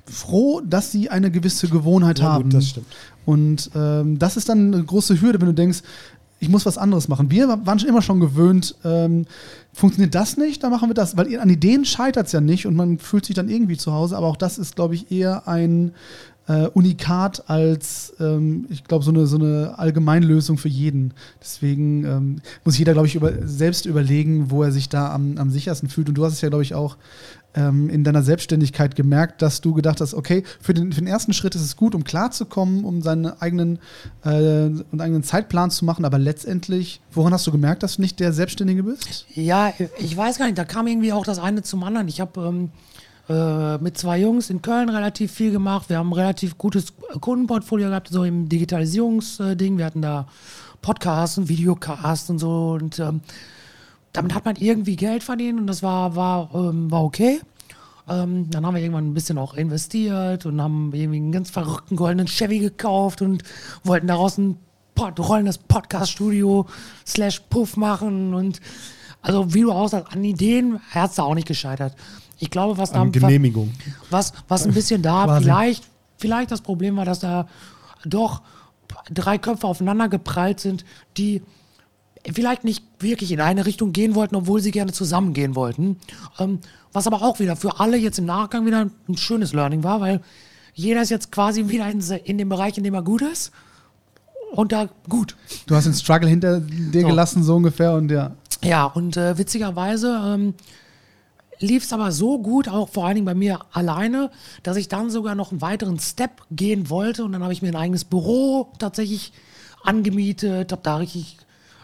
froh, dass sie eine gewisse Gewohnheit Ja, haben. gut, das stimmt. Und ähm, das ist dann eine große Hürde, wenn du denkst, ich muss was anderes machen. Wir waren schon immer schon gewöhnt, ähm, funktioniert das nicht, dann machen wir das. Weil an Ideen scheitert es ja nicht und man fühlt sich dann irgendwie zu Hause. Aber auch das ist, glaube ich, eher ein äh, Unikat als, ähm, ich glaube, so eine, so eine Allgemeinlösung für jeden. Deswegen ähm, muss jeder, glaube ich, über, selbst überlegen, wo er sich da am, am sichersten fühlt. Und du hast es ja, glaube ich, auch ähm, in deiner Selbstständigkeit gemerkt, dass du gedacht hast, okay, für den, für den ersten Schritt ist es gut, um klarzukommen, um seinen eigenen, äh, einen eigenen Zeitplan zu machen, aber letztendlich, woran hast du gemerkt, dass du nicht der Selbstständige bist? Ja, ich weiß gar nicht, da kam irgendwie auch das eine zum anderen. Ich habe ähm, äh, mit zwei Jungs in Köln relativ viel gemacht. Wir haben ein relativ gutes Kundenportfolio gehabt, so im Digitalisierungsding. Wir hatten da Podcasts und Videocasts und so. Und ähm, damit hat man irgendwie Geld verdient und das war, war, ähm, war okay. Ähm, dann haben wir irgendwann ein bisschen auch investiert und haben irgendwie einen ganz verrückten goldenen Chevy gekauft und wollten daraus ein Pod rollendes Podcast-Studio slash Puff machen und also wie du auch sagst, an Ideen hat es da auch nicht gescheitert. Ich glaube, was da Genehmigung. was, was ein bisschen da Quasi. vielleicht, vielleicht das Problem war, dass da doch drei Köpfe aufeinander geprallt sind, die vielleicht nicht wirklich in eine Richtung gehen wollten, obwohl sie gerne zusammengehen wollten. Ähm, was aber auch wieder für alle jetzt im Nachgang wieder ein schönes Learning war, weil jeder ist jetzt quasi wieder in, in dem Bereich, in dem er gut ist. Und da gut. Du hast den Struggle hinter dir So. gelassen, so ungefähr, und ja. Ja, und äh, witzigerweise ähm, lief es aber so gut, auch vor allen Dingen bei mir alleine, dass ich dann sogar noch einen weiteren Step gehen wollte. Und dann habe ich mir ein eigenes Büro tatsächlich angemietet, habe da richtig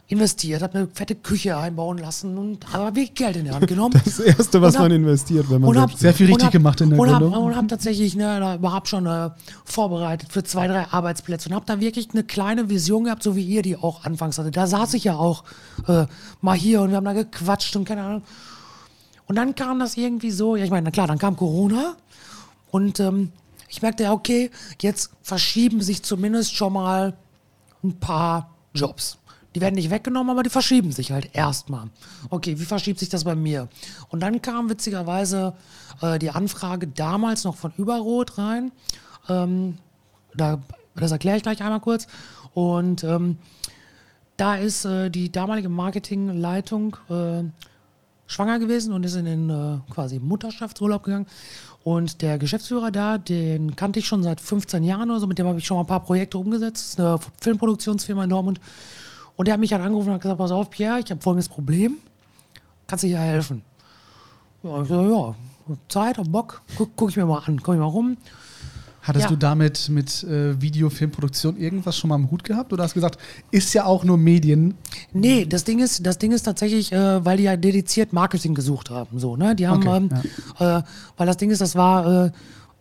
investiert, habe eine fette Küche einbauen lassen und aber wirklich Geld in die Hand genommen. Das Erste, was hab- man investiert, wenn man hab, Sehr viel richtig hab, gemacht in der und hab, Gründung. Und habe tatsächlich ne, überhaupt schon äh, vorbereitet für zwei, drei Arbeitsplätze und habe da wirklich eine kleine Vision gehabt, so wie ihr die auch anfangs hatte. Da saß ich ja auch äh, mal hier und wir haben da gequatscht und keine Ahnung. Und dann kam das irgendwie so, ja ich meine, na klar, dann kam Corona und ähm, ich merkte ja, okay, jetzt verschieben sich zumindest schon mal ein paar Jobs. Die werden nicht weggenommen, aber die verschieben sich halt erstmal. Okay, wie verschiebt sich das bei mir? Und dann kam witzigerweise äh, die Anfrage damals noch von Überrot rein. Ähm, da, das erkläre ich gleich einmal kurz. Und ähm, da ist äh, die damalige Marketingleitung äh, schwanger gewesen und ist in den äh, quasi Mutterschaftsurlaub gegangen. Und der Geschäftsführer da, den kannte ich schon seit 15 Jahren oder so, mit dem habe ich schon mal ein paar Projekte umgesetzt. Das ist eine Filmproduktionsfirma in Dortmund. Und der hat mich halt angerufen und hat gesagt, pass auf, Pierre, ich habe folgendes Problem. Kannst du hier helfen? Ja, ich so, ja, Zeit, hab Bock, guck, guck ich mir mal an, guck ich mal rum. Hattest Ja. du damit mit äh, Videofilmproduktion irgendwas schon mal im Hut gehabt? Oder hast du gesagt, ist ja auch nur Medien? Nee, das Ding ist, das Ding ist tatsächlich, äh, weil die ja dediziert Marketing gesucht haben. So, ne? Die haben, Okay, ähm, äh, weil das Ding ist, das war äh,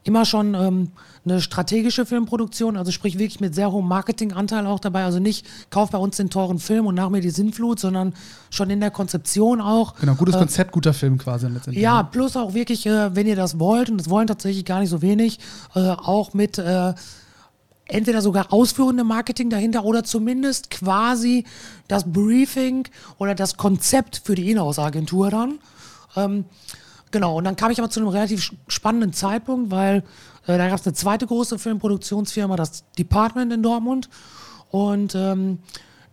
immer schon ähm, eine strategische Filmproduktion, also sprich wirklich mit sehr hohem Marketinganteil auch dabei. Also nicht, kauf bei uns den teuren Film und nach mir die Sinnflut, sondern schon in der Konzeption auch. Genau, gutes Konzept, guter Film quasi letztendlich. Ja, plus auch wirklich, äh, wenn ihr das wollt, und das wollen tatsächlich gar nicht so wenig, äh, auch mit äh, entweder sogar ausführende Marketing dahinter oder zumindest quasi das Briefing oder das Konzept für die Inhouse-Agentur dann. Ähm, genau, und dann kam ich aber zu einem relativ spannenden Zeitpunkt, weil äh, da gab es eine zweite große Filmproduktionsfirma, das Department in Dortmund. Und ähm,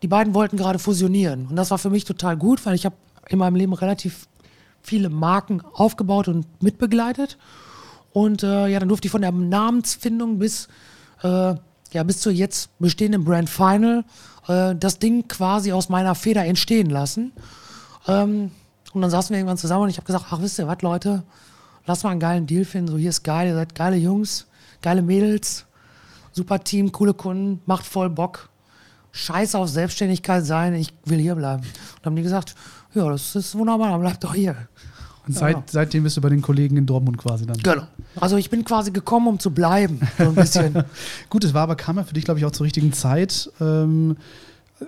die beiden wollten gerade fusionieren. Und das war für mich total gut, weil ich habe in meinem Leben relativ viele Marken aufgebaut und mitbegleitet. Und äh, ja, dann durfte ich von der Namensfindung bis, äh, ja, bis zur jetzt bestehenden Brand Final äh, das Ding quasi aus meiner Feder entstehen lassen. Ähm, und dann saßen wir irgendwann zusammen und ich habe gesagt, ach wisst ihr was, Leute, lass mal einen geilen Deal finden. So, hier ist geil, ihr seid geile Jungs, geile Mädels, super Team, coole Kunden, macht voll Bock. Scheiß auf Selbstständigkeit sein, ich will hier bleiben. Und dann haben die gesagt, ja, das ist wunderbar, dann bleib doch hier. Und seit, seitdem bist du bei den Kollegen in Dortmund quasi dann. Genau. Also ich bin quasi gekommen, um zu bleiben. So ein bisschen. Gut, es war aber kam ja für dich, glaube ich, auch zur richtigen Zeit. Ähm,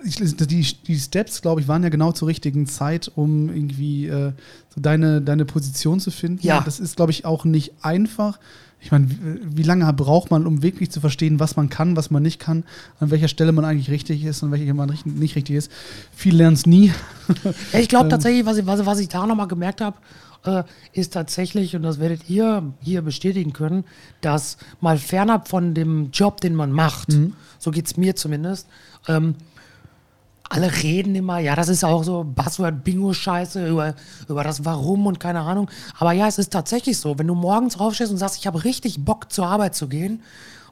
ich, die, die Steps, glaube ich, waren ja genau zur richtigen Zeit, um irgendwie äh, so deine, deine Position zu finden. Ja. Das ist, glaube ich, auch nicht einfach. Ich meine, wie, wie lange braucht man, um wirklich zu verstehen, was man kann, was man nicht kann, an welcher Stelle man eigentlich richtig ist und welcher man richtig, nicht richtig ist? Viel lernen es nie. Ja, ich glaube tatsächlich, was ich, was, was ich da nochmal gemerkt habe, äh, ist tatsächlich, und das werdet ihr hier bestätigen können, dass mal fernab von dem Job, den man macht, so geht es mir zumindest, ähm, alle reden immer, ja, das ist auch so Buzzword-Bingo-Scheiße über, über das Warum und keine Ahnung. Aber ja, es ist tatsächlich so, wenn du morgens aufstehst und sagst, ich habe richtig Bock zur Arbeit zu gehen,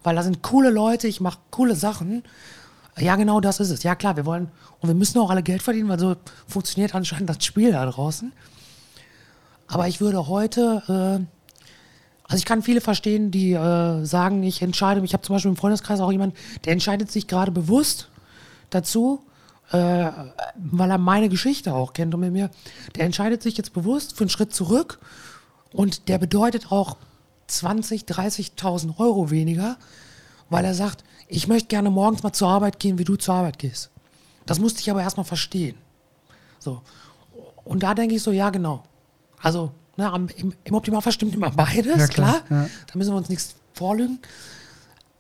weil da sind coole Leute, ich mache coole Sachen. Ja, genau das ist es. Ja, klar, wir wollen und wir müssen auch alle Geld verdienen, weil so funktioniert anscheinend das Spiel da draußen. Aber ich würde heute, äh, also ich kann viele verstehen, die äh, sagen, ich entscheide mich. Ich habe zum Beispiel im Freundeskreis auch jemanden, der entscheidet sich gerade bewusst dazu, äh, weil er meine Geschichte auch kennt und mit mir, der entscheidet sich jetzt bewusst für einen Schritt zurück und der bedeutet auch 20, 30.000 Euro weniger, weil er sagt, ich möchte gerne morgens mal zur Arbeit gehen, wie du zur Arbeit gehst. Das musste ich aber erstmal verstehen. So. Und da denke ich so, ja, genau. Also, ne, im, im Optimalfall stimmt immer beides, Ja, klar. klar, ja. Da müssen wir uns nichts vorlügen.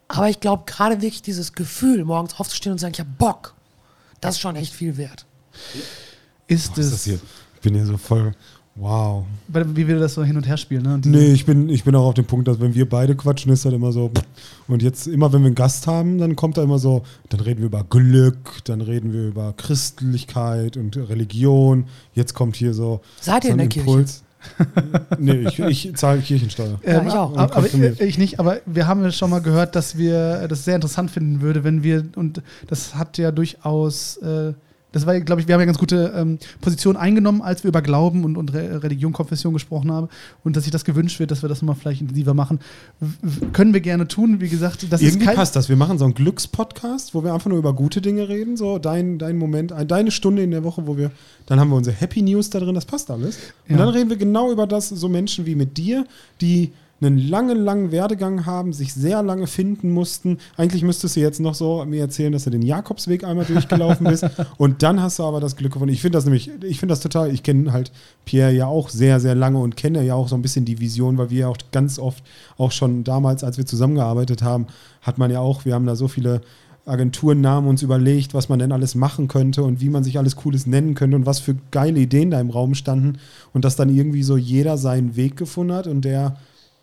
Aber ich glaube, gerade wirklich dieses Gefühl, morgens aufzustehen und zu sagen, ich habe Bock, das ist schon echt viel wert. Ist Was ist es. das hier? Ich bin hier so voll Wow. Weil- Wie wir das so hin und her spielen. Ne? Nee, ich bin, ich bin auch auf dem Punkt, dass wenn wir beide quatschen, ist das immer so. Und jetzt immer, wenn wir einen Gast haben, dann kommt da immer so, dann reden wir über Glück, dann reden wir über Christlichkeit und Religion. Jetzt kommt hier so. Seid ihr so in ein der Impuls. Nee, ich, ich zahle Kirchensteuer. Ja, Ähm, ich auch. Aber, ich nicht, aber wir haben ja schon mal gehört, dass wir das sehr interessant finden würde, wenn wir, und das hat ja durchaus, äh, das war, glaube ich, wir haben ja ganz gute ähm, Position eingenommen, als wir über Glauben und, und Re Religion, Konfession gesprochen haben und dass sich das gewünscht wird, dass wir das nochmal vielleicht intensiver machen. W können wir gerne tun, wie gesagt, das Irgendwie passt das. Wir machen so einen Glückspodcast, wo wir einfach nur über gute Dinge reden. So dein, dein Moment, ein- deine Stunde in der Woche, wo wir, dann haben wir unsere Happy News da drin, das passt alles. Und Ja. dann reden wir genau über das, so Menschen wie mit dir, die einen langen, langen Werdegang haben, sich sehr lange finden mussten. Eigentlich müsstest du jetzt noch so mir erzählen, dass du den Jakobsweg einmal durchgelaufen bist. Und dann hast du aber das Glück gefunden. Ich finde das nämlich, ich finde das total, ich kenne halt Pierre ja auch sehr, sehr lange und kenne ja auch so ein bisschen die Vision, weil wir ja auch ganz oft, auch schon damals, als wir zusammengearbeitet haben, hat man ja auch, wir haben da so viele Agenturnamen uns überlegt, was man denn alles machen könnte und wie man sich alles Cooles nennen könnte und was für geile Ideen da im Raum standen und dass dann irgendwie so jeder seinen Weg gefunden hat und der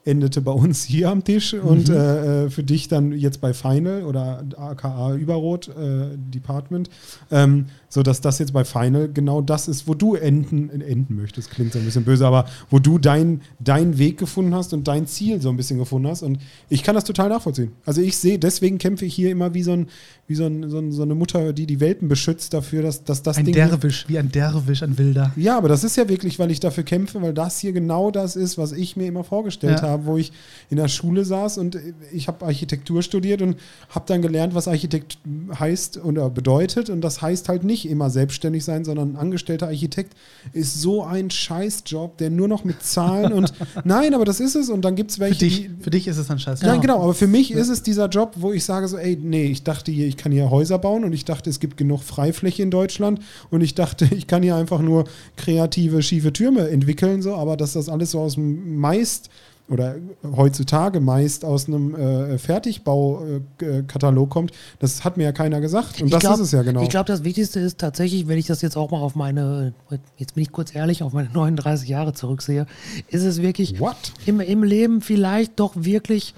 endete bei uns hier am Tisch und äh, äh, für dich dann jetzt bei Final oder aka Überrot äh, Department, ähm, so dass das jetzt bei Final genau das ist, wo du enden, enden möchtest, klingt so ein bisschen böse, aber wo du dein, deinen Weg gefunden hast und dein Ziel so ein bisschen gefunden hast und ich kann das total nachvollziehen. Also ich sehe, deswegen kämpfe ich hier immer wie so, ein, wie so, ein, so, ein, so eine Mutter, die die Welpen beschützt dafür, dass, dass das ein Ding Derwisch, wie ein Derwisch, ein Wilder. ja, aber das ist ja wirklich, weil ich dafür kämpfe, weil das hier genau das ist, was ich mir immer vorgestellt Ja. habe, wo ich in der Schule saß und ich habe Architektur studiert und habe dann gelernt, was Architekt heißt oder bedeutet. Und das heißt halt nicht immer selbstständig sein, sondern ein angestellter Architekt ist so ein Scheißjob, der nur noch mit Zahlen und nein, aber das ist es. Und dann gibt es Für welche, dich, die, für dich ist es ein Scheiß. Nein, genau, aber für mich ist es dieser Job, wo ich sage so, ey, nee, ich dachte hier, ich kann hier Häuser bauen und ich dachte, es gibt genug Freifläche in Deutschland und ich dachte, ich kann hier einfach nur kreative, schiefe Türme entwickeln, so, aber dass das alles so aus dem meist oder heutzutage meist aus einem äh, Fertigbaukatalog kommt, das hat mir ja keiner gesagt. Und Ich das glaub- ist es ja genau. Ich glaube, das Wichtigste ist tatsächlich, wenn ich das jetzt auch mal auf meine, jetzt bin ich kurz ehrlich, auf meine 39 Jahre zurücksehe, ist es wirklich What? im, im Leben vielleicht doch wirklich,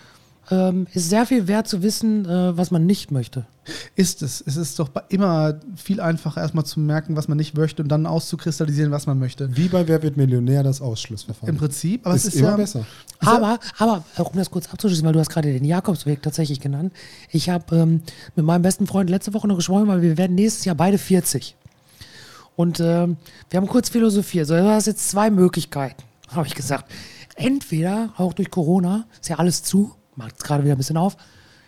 ähm, ist sehr viel wert zu wissen, äh, was man nicht möchte. Ist es. Es ist doch immer viel einfacher, erstmal zu merken, was man nicht möchte und dann auszukristallisieren, was man möchte. Wie bei Wer wird Millionär das Ausschlussverfahren. Im Prinzip. Aber ist, es ist immer ja, besser. Aber, aber, äh, um das kurz abzuschließen, weil du hast gerade den Jakobsweg tatsächlich genannt. Ich habe ähm, mit meinem besten Freund letzte Woche noch gesprochen, weil wir werden nächstes Jahr beide 40. Und ähm, wir haben kurz philosophiert. So, du hast jetzt zwei Möglichkeiten, habe ich gesagt. Entweder, auch durch Corona, ist ja alles zu, macht jetzt gerade wieder ein bisschen auf,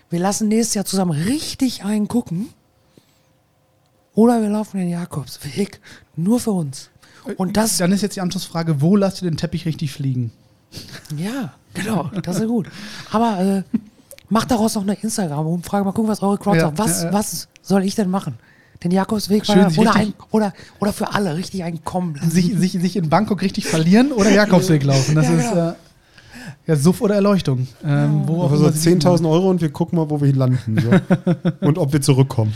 wir lassen nächstes Jahr zusammen richtig einen gucken. Oder wir laufen den Jakobsweg nur für uns. Und das, Dann ist jetzt die Anschlussfrage, wo lasst ihr den Teppich richtig fliegen? Ja, genau, das ist gut. Aber äh, macht daraus noch eine Instagram-Umfrage, mal gucken, was eure Crowd Ja, sagt. Was, ja, ja. was soll ich denn machen? Den Jakobsweg Schön, oder, sich oder, ein, oder, oder für alle richtig einen kommen lassen. Sich, sich, sich in Bangkok richtig verlieren oder Jakobsweg laufen? Das ist genau. äh, ja Suff oder Erleuchtung. Ähm, wo sie liegen. 10.000 Euro und wir gucken mal, wo wir landen. So. und ob wir zurückkommen.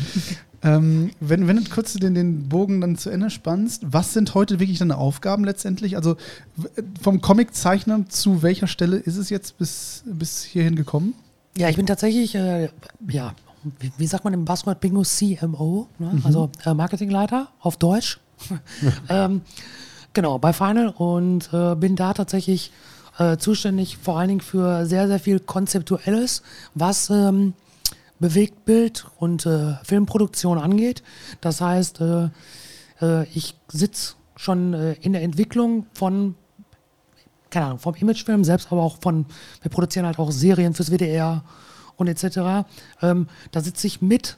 Ähm, wenn, wenn du kurz den, den Bogen dann zu Ende spannst, was sind heute wirklich deine Aufgaben letztendlich? Also w- vom Comiczeichner zu welcher Stelle ist es jetzt bis, bis hierhin gekommen? Ja, ich bin tatsächlich, äh, ja, wie, wie sagt man im Buzzword Bingo, CMO, ne? also äh, Marketingleiter auf Deutsch. ähm, genau, bei Final und äh, bin da tatsächlich äh, zuständig vor allen Dingen für sehr, sehr viel Konzeptuelles, was ähm, Bewegtbild und äh, Filmproduktion angeht. Das heißt, äh, äh, ich sitze schon äh, in der Entwicklung von keine Ahnung, vom Imagefilm selbst, aber auch von, wir produzieren halt auch Serien fürs WDR und etc. Ähm, da sitze ich mit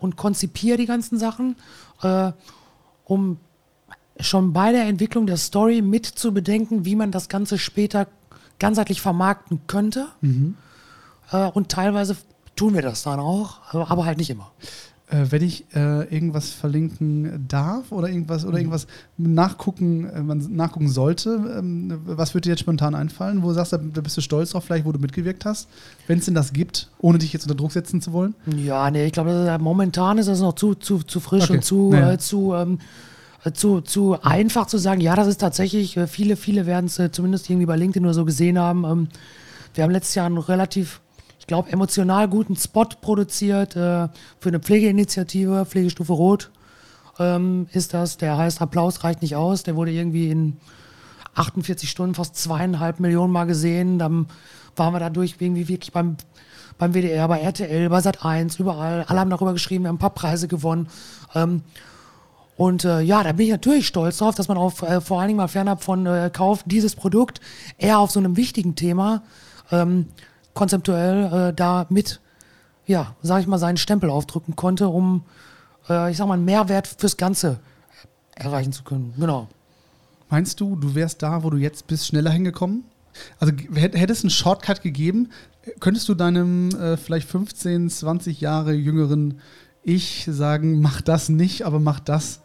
und konzipiere die ganzen Sachen, um schon bei der Entwicklung der Story mit zu bedenken, wie man das Ganze später ganzheitlich vermarkten könnte. Äh, und teilweise tun wir das dann auch, aber halt nicht immer. Äh, wenn ich äh, irgendwas verlinken darf oder irgendwas oder irgendwas nachgucken, äh, man nachgucken sollte, ähm, was würde dir jetzt spontan einfallen? Wo sagst du, da bist du stolz drauf, vielleicht, wo du mitgewirkt hast, wenn es denn das gibt, ohne dich jetzt unter Druck setzen zu wollen? Ja, nee, ich glaube, momentan ist das noch zu, zu, zu frisch Okay. und zu, Naja. äh, zu, ähm, äh, zu, zu einfach zu sagen, ja, das ist tatsächlich, äh, viele, viele werden es äh, zumindest irgendwie bei LinkedIn oder so gesehen haben. Ähm, wir haben letztes Jahr einen relativ, ich glaube, emotional guten Spot produziert äh, für eine Pflegeinitiative, Pflegestufe Rot ähm, ist das. Der heißt Applaus reicht nicht aus. Der wurde irgendwie in 48 Stunden fast zweieinhalb Millionen Mal gesehen. Dann waren wir dadurch irgendwie wirklich beim, beim WDR, bei RTL, bei Sat1, überall. Alle haben darüber geschrieben, wir haben ein paar Preise gewonnen. Ähm, und äh, ja, da bin ich natürlich stolz drauf, dass man auf, äh, vor allen Dingen mal fernab von äh, Kauf dieses Produkt eher auf so einem wichtigen Thema ähm, konzeptuell äh, da mit, ja, sag ich mal, seinen Stempel aufdrücken konnte, um, äh, ich sag mal, einen Mehrwert fürs Ganze erreichen zu können. Genau. Meinst du, du wärst da, wo du jetzt bist, schneller hingekommen? Also hätte es einen Shortcut gegeben, könntest du deinem äh, vielleicht 15, 20 Jahre jüngeren Ich sagen, mach das nicht, aber mach das?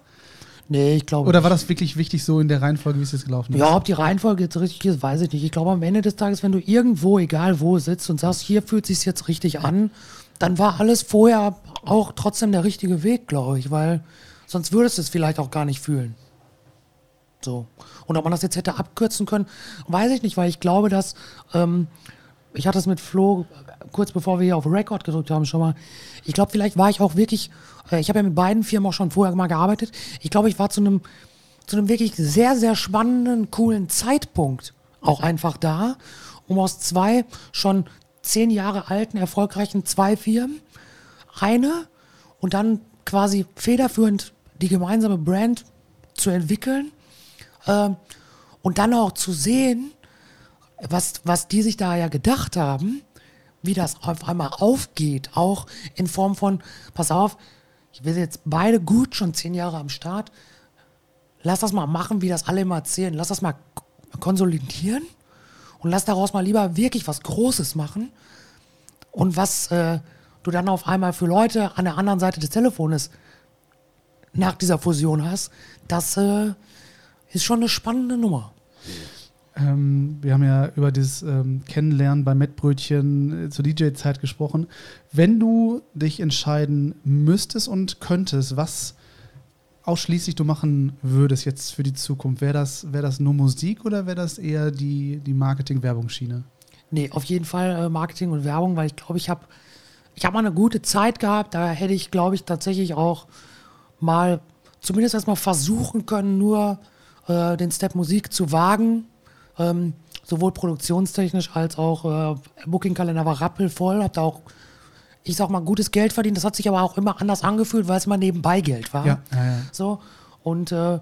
Nee, ich glaube Oder war das wirklich wichtig so in der Reihenfolge, wie es jetzt gelaufen ist? Ja, ob die Reihenfolge jetzt richtig ist, weiß ich nicht. Ich glaube, am Ende des Tages, wenn du irgendwo, egal wo, sitzt und sagst, hier fühlt sich jetzt richtig an, dann war alles vorher auch trotzdem der richtige Weg, glaube ich, weil sonst würdest du es vielleicht auch gar nicht fühlen. So. Und ob man das jetzt hätte abkürzen können, weiß ich nicht, weil ich glaube, dass, ähm, ich hatte es mit Flo kurz bevor wir hier auf Record gedrückt haben schon mal, ich glaube, vielleicht war ich auch wirklich, äh, ich habe ja mit beiden Firmen auch schon vorher mal gearbeitet, ich glaube, ich war zu einem zu einem wirklich sehr, sehr spannenden, coolen Zeitpunkt auch einfach da, um aus zwei schon zehn Jahre alten, erfolgreichen zwei Firmen eine und dann quasi federführend die gemeinsame Brand zu entwickeln ähm, und dann auch zu sehen, was, was die sich da ja gedacht haben, wie das auf einmal aufgeht, auch in Form von, pass auf, ich will jetzt beide gut, schon zehn Jahre am Start, lass das mal machen, wie das alle immer erzählen, lass das mal konsolidieren und lass daraus mal lieber wirklich was Großes machen. Und was äh, du dann auf einmal für Leute an der anderen Seite des Telefones nach dieser Fusion hast, das äh, ist schon eine spannende Nummer. Ähm, wir haben ja über das ähm, Kennenlernen bei Mettbrötchen äh, zur DJ-Zeit gesprochen. Wenn du dich entscheiden müsstest und könntest, was ausschließlich du machen würdest jetzt für die Zukunft, wäre das, wär das nur Musik oder wäre das eher die, die Marketing-Werbungsschiene? Nee, auf jeden Fall äh, Marketing und Werbung, weil ich glaube, ich habe ich hab mal eine gute Zeit gehabt. Da hätte ich, glaube ich, tatsächlich auch mal zumindest erstmal versuchen können, nur äh, den Step Musik zu wagen. Ähm, sowohl produktionstechnisch als auch äh, Bookingkalender war rappelvoll. Hab da auch, ich sag mal, gutes Geld verdient. Das hat sich aber auch immer anders angefühlt, weil es mal nebenbei Geld war. Ja, ja, ja. So. Und äh,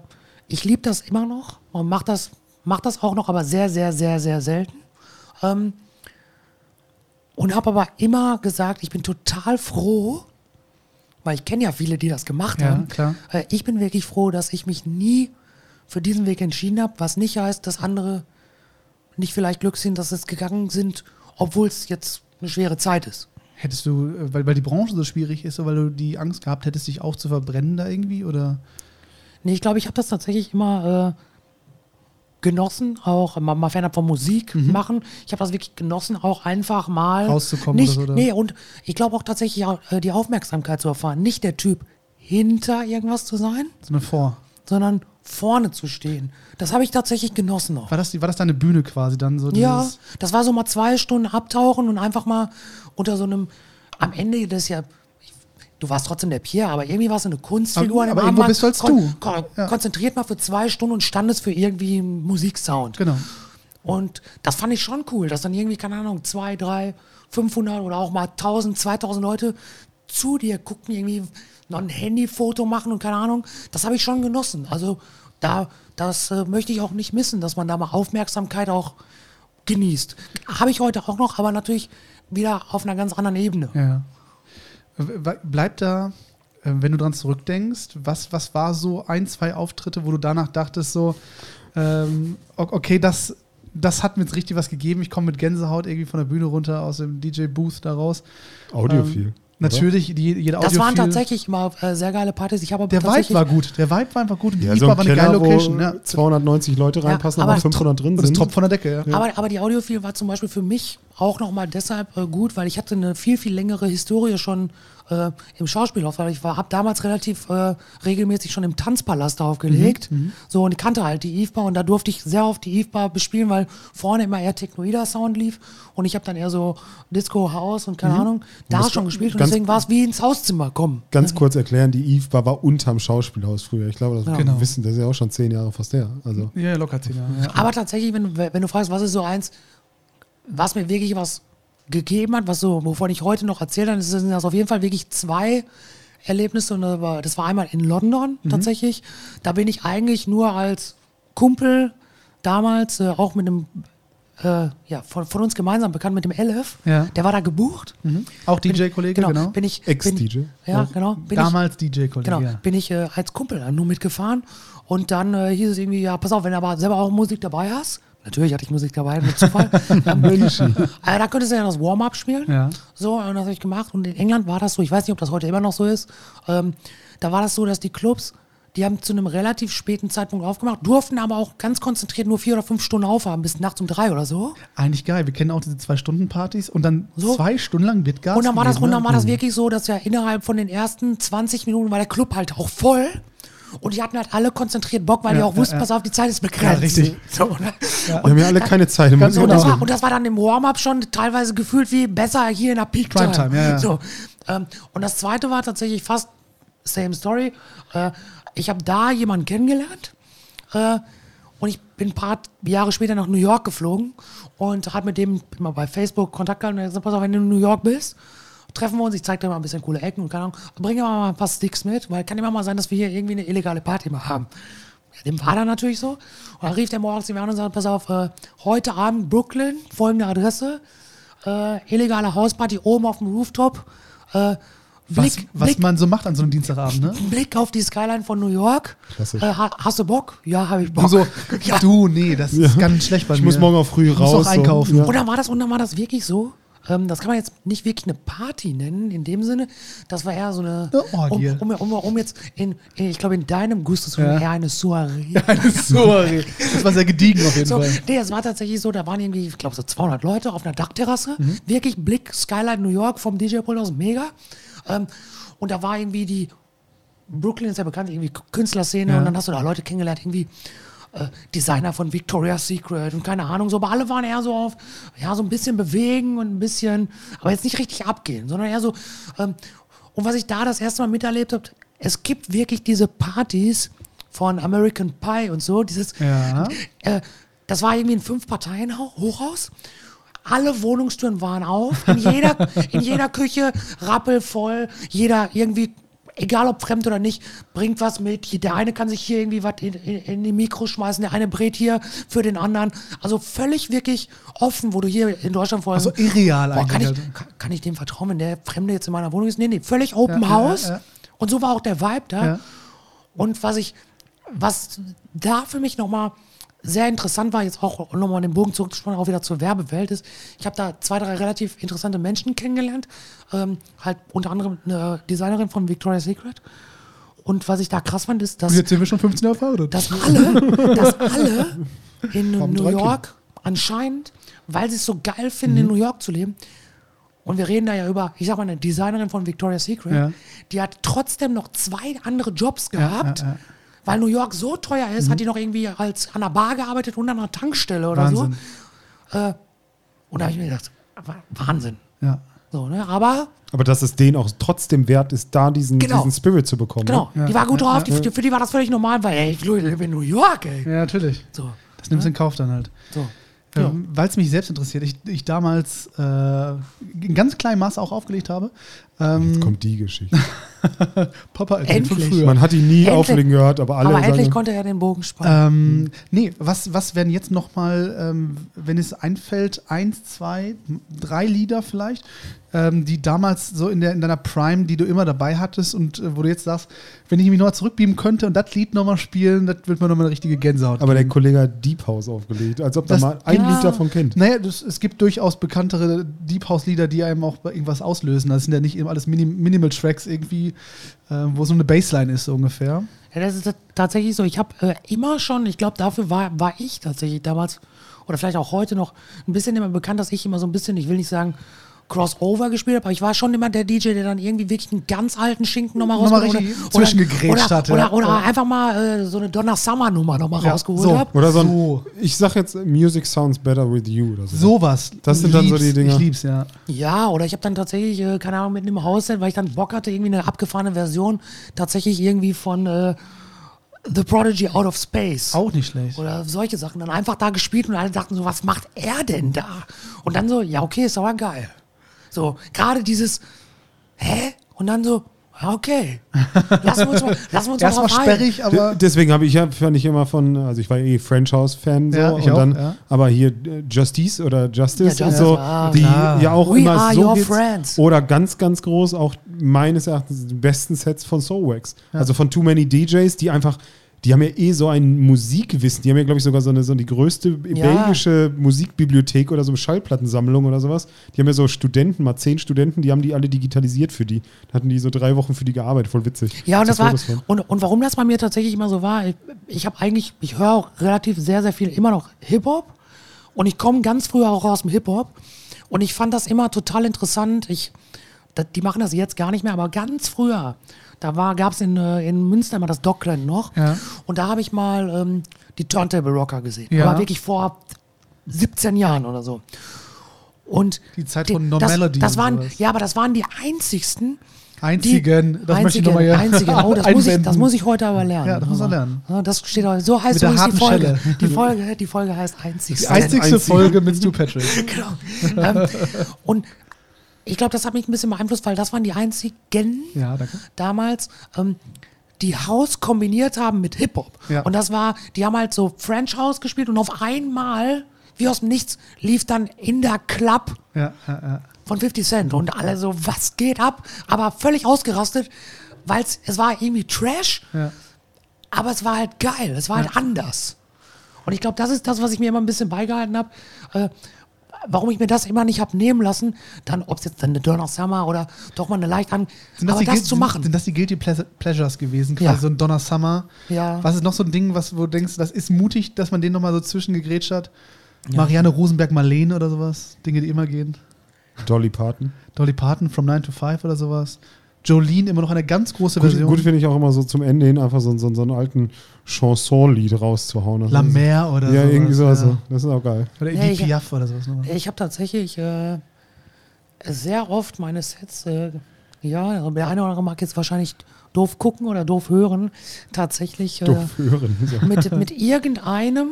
ich liebe das immer noch und mache das, mach das auch noch, aber sehr, sehr, sehr, sehr selten. Ähm, und habe aber immer gesagt, ich bin total froh, weil ich kenne ja viele, die das gemacht haben. Äh, ich bin wirklich froh, dass ich mich nie für diesen Weg entschieden habe, was nicht heißt, dass andere nicht vielleicht glücklich sind, dass es gegangen sind, obwohl es jetzt eine schwere Zeit ist. Hättest du, äh, weil, weil die Branche so schwierig ist, weil du die Angst gehabt hättest, dich auch zu verbrennen da irgendwie? Oder? Nee, ich glaube, ich habe das tatsächlich immer äh, genossen, auch mal, mal fernab von Musik machen. Ich habe das wirklich genossen, auch einfach mal Rauszukommen nicht, oder? Nee, und ich glaube auch tatsächlich auch, äh, die Aufmerksamkeit zu erfahren. Nicht der Typ hinter irgendwas zu sein, So eine Vor. sondern vorne zu stehen. Das habe ich tatsächlich genossen noch. War das, war das deine Bühne quasi dann? So Ja, das war so mal zwei Stunden abtauchen und einfach mal unter so einem, am Ende das ja, du warst trotzdem der Pierre, aber irgendwie warst du eine Kunstfigur. Aber- aber irgendwo bist du als du. Kon Ja. Konzentriert mal für zwei Stunden und standest für irgendwie Musiksound. Genau. Und das fand ich schon cool, dass dann irgendwie, keine Ahnung, zwei, drei, 500 oder auch mal 1000, 2000 Leute zu dir gucken, irgendwie noch ein Handyfoto machen und keine Ahnung. Das habe ich schon genossen. Also da, das äh, möchte ich auch nicht missen, dass man da mal Aufmerksamkeit auch genießt. Habe ich heute auch noch, aber natürlich wieder auf einer ganz anderen Ebene. Ja. Bleibt da, äh, wenn du dran zurückdenkst, was, was war so ein, zwei Auftritte, wo du danach dachtest, so, ähm, okay, das, das hat mir jetzt richtig was gegeben. Ich komme mit Gänsehaut irgendwie von der Bühne runter aus dem DJ-Booth da raus. Audiophil. Ähm, Natürlich, die, jede Das waren tatsächlich immer äh, sehr geile Partys. Ich habe aber Der Vibe war gut. Der Vibe war einfach gut. Und die Ja, so ein war eine Keller, geile Location. wo Ja. 290 Leute reinpassen, aber aber 500 drin Und das sind. Top von der Decke, ja. Aber, aber die Audiophil war zum Beispiel für mich auch nochmal deshalb äh, gut, weil ich hatte eine viel, viel längere Historie schon äh, im Schauspielhaus, weil ich habe damals relativ äh, regelmäßig schon im Tanzpalast aufgelegt. Mhm, so und ich kannte halt die Eve Bar und da durfte ich sehr oft die Eve Bar bespielen, weil vorne immer eher Technoida Sound lief und ich habe dann eher so Disco House und keine Ahnung da schon gespielt und deswegen war es wie ins Hauszimmer kommen. Ganz kurz erklären, die Eve Bar war unterm Schauspielhaus früher. Ich glaube, das Genau. wissen, das ist ja auch schon zehn Jahre fast her. Also, Ja, locker zehn Jahre. Ja. Aber tatsächlich, wenn, wenn du fragst, was ist so eins, was mir wirklich was gegeben hat, was so, wovon ich heute noch erzählt habe, das sind das auf jeden Fall wirklich zwei Erlebnisse. Und das war, das war einmal in London Mhm. tatsächlich. Da bin ich eigentlich nur als Kumpel damals, äh, auch mit einem, äh, ja, von, von uns gemeinsam bekannt, mit dem Elef. Ja. Der war da gebucht. Auch DJ-Kollege, Genau, genau. bin ich. Ex-DJ. bin- Ja, genau. Damals DJ-Kollege. Genau, ja. bin ich äh, als Kumpel dann nur mitgefahren und dann äh, hieß es irgendwie, ja, pass auf, wenn du aber selber auch Musik dabei hast, natürlich hatte ich Musik dabei, mit Zufall, dann, äh, da könntest du ja das Warm-up spielen. Ja. So, und das habe ich gemacht und in England war das so, ich weiß nicht, ob das heute immer noch so ist, ähm, da war das so, dass die Clubs, die haben zu einem relativ späten Zeitpunkt aufgemacht, durften aber auch ganz konzentriert nur vier oder fünf Stunden aufhaben, bis nachts um drei oder so. Eigentlich geil. Wir kennen auch diese Zwei-Stunden-Partys und dann So. zwei Stunden lang wird Gas Und dann war das, und dann ne? war das wirklich so, dass ja innerhalb von den ersten 20 Minuten war der Club halt auch voll. Und die hatten halt alle konzentriert Bock, weil die Ja, auch wussten, ja, ja. pass auf, die Zeit ist begrenzt. Ja, richtig. So, ne? Wir haben ja alle keine Zeit. Ganz und, das war, und das war dann im Warm-up schon teilweise gefühlt wie besser hier in der Peak Time. Primetime, ja, ja. So, ähm, und das zweite war tatsächlich fast same story. Äh, ich habe da jemanden kennengelernt äh, und ich bin ein paar Jahre später nach New York geflogen und habe mit dem mal bei Facebook Kontakt gehabt und gesagt, pass auf, wenn du in New York bist, treffen wir uns, ich zeig dir mal ein bisschen coole Ecken und keine Ahnung, bringe mal ein paar Sticks mit, weil kann immer mal sein, dass wir hier irgendwie eine illegale Party mal haben. Ja, dem war dann natürlich so. Und dann rief der morgens zu mir an und sagte, pass auf, äh, heute Abend Brooklyn, folgende Adresse, äh, illegale Hausparty oben auf dem Rooftop, äh, Was, Blick, was Blick, man so macht an so einem Dienstagabend, ne? Blick auf die Skyline von New York. Klassisch. Äh, ha- hast du Bock? Ja, habe ich Bock. Du so, ja. du, nee, das ist ganz schlecht bei Ich mir. muss morgen auch früh Ich muss raus. auch einkaufen. So. Und dann war das, und dann war das wirklich so. Ähm, das kann man jetzt nicht wirklich eine Party nennen, in dem Sinne. Das war eher so eine. Eine Orgie. Um, um, um, um jetzt in, in, ich glaube, in deinem Gusto zu Ja. eher eine Soiree. Sorry. Das war sehr gediegen auf jeden So, Fall. nee, es war tatsächlich so, da waren irgendwie, ich glaube, so 200 Leute auf einer Dachterrasse. Mhm. Wirklich Blick, Skyline New York vom DJ-Pult aus, mega. Ähm, und da war irgendwie die, Brooklyn ist ja bekannt, irgendwie Künstlerszene Ja. und dann hast du da Leute kennengelernt, irgendwie äh, Designer von Victoria's Secret und keine Ahnung, so, aber alle waren eher so auf, ja, so ein bisschen bewegen und ein bisschen, aber jetzt nicht richtig abgehen, sondern eher so, ähm, und was ich da das erste Mal miterlebt habe, es gibt wirklich diese Partys von American Pie und so, dieses, Ja. äh, das war irgendwie ein Fünf-Parteien-Hochhaus. Alle Wohnungstüren waren auf. In jeder, in jeder Küche rappelvoll. Jeder irgendwie, egal ob fremd oder nicht, bringt was mit. Der eine kann sich hier irgendwie was in, in, in die Mikro schmeißen. Der eine brät hier für den anderen. Also völlig wirklich offen, wo du hier in Deutschland vorher. Also irreal Boah, kann, eigentlich, ich, also. kann, kann ich dem vertrauen, wenn der Fremde jetzt in meiner Wohnung ist? Nee, nee, völlig Open Ja, House. ja, ja. Und so war auch der Vibe da. Und was ich, was da für mich nochmal sehr interessant war, jetzt auch nochmal den Bogen zurückzuspannen, auch wieder zur Werbewelt ist, ich habe da zwei, drei relativ interessante Menschen kennengelernt. Ähm, halt unter anderem eine Designerin von Victoria's Secret. Und was ich da krass fand, ist, dass, Und jetzt sind wir schon 15 Jahre verheiratet. dass alle, dass alle in Haben New York anscheinend, weil sie es so geil finden, Mhm. in New York zu leben, und wir reden da ja über, ich sag mal, eine Designerin von Victoria's Secret, Ja. die hat trotzdem noch zwei andere Jobs gehabt, ja, ja. Weil New York so teuer ist, hat die noch irgendwie als an der Bar gearbeitet und an einer Tankstelle oder Wahnsinn. so. Äh, und da habe ich mir gedacht, Wa- Wahnsinn. Ja. So, ne? Aber Aber dass es denen auch trotzdem wert ist, da diesen, Genau. diesen Spirit zu bekommen. genau, Ne? die war gut ja, drauf, die, für die war das völlig normal, weil ey, ich lebe in New York, ey. ja, natürlich. So, Das nimmst du in Kauf dann halt. so. Ja. Ähm, Weil es mich selbst interessiert, ich, ich damals äh, in ganz kleinem Maße auch aufgelegt habe. Ähm, Jetzt kommt die Geschichte. Papa erzählt von früher. Man hat ihn nie Endlich. auflegen gehört, aber alle Aber endlich sagen, konnte er den Bogen spannen. Ähm, nee, was, was wären jetzt nochmal, ähm, wenn es einfällt, eins, zwei, drei Lieder vielleicht, ähm, die damals so in, der, in deiner Prime, die du immer dabei hattest und äh, wo du jetzt sagst, wenn ich mich nochmal zurückbeamen könnte und das Lied nochmal spielen, das wird mir nochmal eine richtige Gänsehaut. aber der geben. Kollege hat Deep House aufgelegt, als ob Das- da mal ein ja. Lied davon kennt. Naja, das, es gibt durchaus bekanntere Deep House-Lieder, die einem auch irgendwas auslösen. Das sind ja nicht eben alles Minim Minimal-Tracks irgendwie, äh, wo so eine Bassline ist, so ungefähr. Ja, das ist tatsächlich so. Ich habe äh, immer schon, ich glaube, dafür war, war ich tatsächlich damals oder vielleicht auch heute noch ein bisschen immer bekannt, dass ich immer so ein bisschen, ich will nicht sagen Crossover gespielt habe, aber ich war schon immer der DJ, der dann irgendwie wirklich einen ganz alten Schinken nochmal rausgeholt hat. Oder- zwischengegrätscht oder, hat, ja. Oder, oder Ja. einfach mal äh, so eine Donna Summer Nummer nochmal Ja, rausgeholt so. habe. Oder so ein, So. ich sag jetzt, Music sounds better with you oder so. Sowas. Das sind dann so die Dinger. Ich lieb's, ja. Ja, oder ich habe dann tatsächlich, äh, keine Ahnung, mit einem Hausset, weil ich dann Bock hatte, irgendwie eine abgefahrene Version, tatsächlich irgendwie von äh, The Prodigy Out of Space. Auch nicht schlecht. Oder solche Sachen. Dann einfach da gespielt und alle dachten so, was macht er denn da? Und dann so, ja, okay, ist aber geil. So, gerade dieses, hä? Und dann so, okay. Lassen wir uns mal, lassen wir uns mal Erstmal sperrig, De- aber Deswegen habe ich ja, fand ich immer von, also ich war eh French House Fan so Ja, ich und auch, dann, ja. aber hier äh, Justice oder Justice Ja, und so, ah, die klar. ja auch We immer are so your Hits friends. oder ganz, ganz groß auch meines Erachtens die besten Sets von Soulwax. Also von Too Many DJs, die einfach die haben ja eh so ein Musikwissen. Die haben ja, glaube ich, sogar so, eine, so die größte Ja. belgische Musikbibliothek oder so eine Schallplattensammlung oder sowas. Die haben ja so Studenten, mal zehn Studenten, die haben die alle digitalisiert für die. Da hatten die so drei Wochen für die gearbeitet, voll witzig. Ja, und das So war, und, und warum das bei mir tatsächlich immer so war, ich, ich habe eigentlich, ich höre auch relativ sehr, sehr viel immer noch Hip-Hop und ich komme ganz früher auch aus dem Hip-Hop und ich fand das immer total interessant. Ich, die machen das jetzt gar nicht mehr, aber ganz früher, da gab es in, äh, in Münster immer das Dockland noch Ja. und da habe ich mal ähm, die Turntable Rocker gesehen. Ja. Aber wirklich vor 17 Jahren oder so. Und Die Zeit von No das, Melody das waren, ja, aber das waren die einzigsten, einzigen, das möchte ich einzigen, nochmal hier einzigen. Oh, das muss, ich, das muss ich heute aber lernen. Ja, das muss er lernen. Das steht auch, so heißt übrigens die Folge. Schelle. Die Folge, die Folge heißt einzigsten. Die einzigste. Folge mit Stu Patrick. genau. ähm, und ich glaube, das hat mich ein bisschen beeinflusst, weil das waren die einzigen Ja, damals, ähm, die House kombiniert haben mit Hip-Hop. Ja. Und das war, die haben halt so French House gespielt und auf einmal, wie aus dem Nichts, lief dann in der Club Ja, von 50 Cent und alle so, was geht ab? Aber völlig ausgerastet, weil es war irgendwie Trash, aber es war halt geil, es war halt anders. Und ich glaube, das ist das, was ich mir immer ein bisschen beigehalten habe. Äh, warum ich mir das immer nicht habe nehmen lassen, dann, ob es jetzt dann eine Dörner Summer oder doch mal eine leicht an, Sind aber das Guil- zu machen. Sind, sind das die Guilty Pleas- Pleasures gewesen? Quasi Ja. so ein Donner Summer. Ja. Was ist noch so ein Ding, was, wo du denkst, das ist mutig, dass man den nochmal so zwischengegrätscht hat? Marianne Rosenberg Marlene oder sowas? Dinge, die immer gehen. Dolly Parton. Dolly Parton from 9 to 5 oder sowas. Jolene immer noch eine ganz große Gut, Version. gut finde ich auch immer so zum Ende hin einfach so, so, so einen alten Chanson-Lied rauszuhauen. La Mer oder Ja, sowas, irgendwie sowas. ja. so. Das ist auch geil. Oder Ja, Edith ich- Piaf oder sowas. nochmal. Ich habe tatsächlich äh, sehr oft meine Sets, äh, ja, der eine oder andere mag jetzt wahrscheinlich doof gucken oder doof hören, tatsächlich äh, Doof hören. So. mit, mit irgendeinem,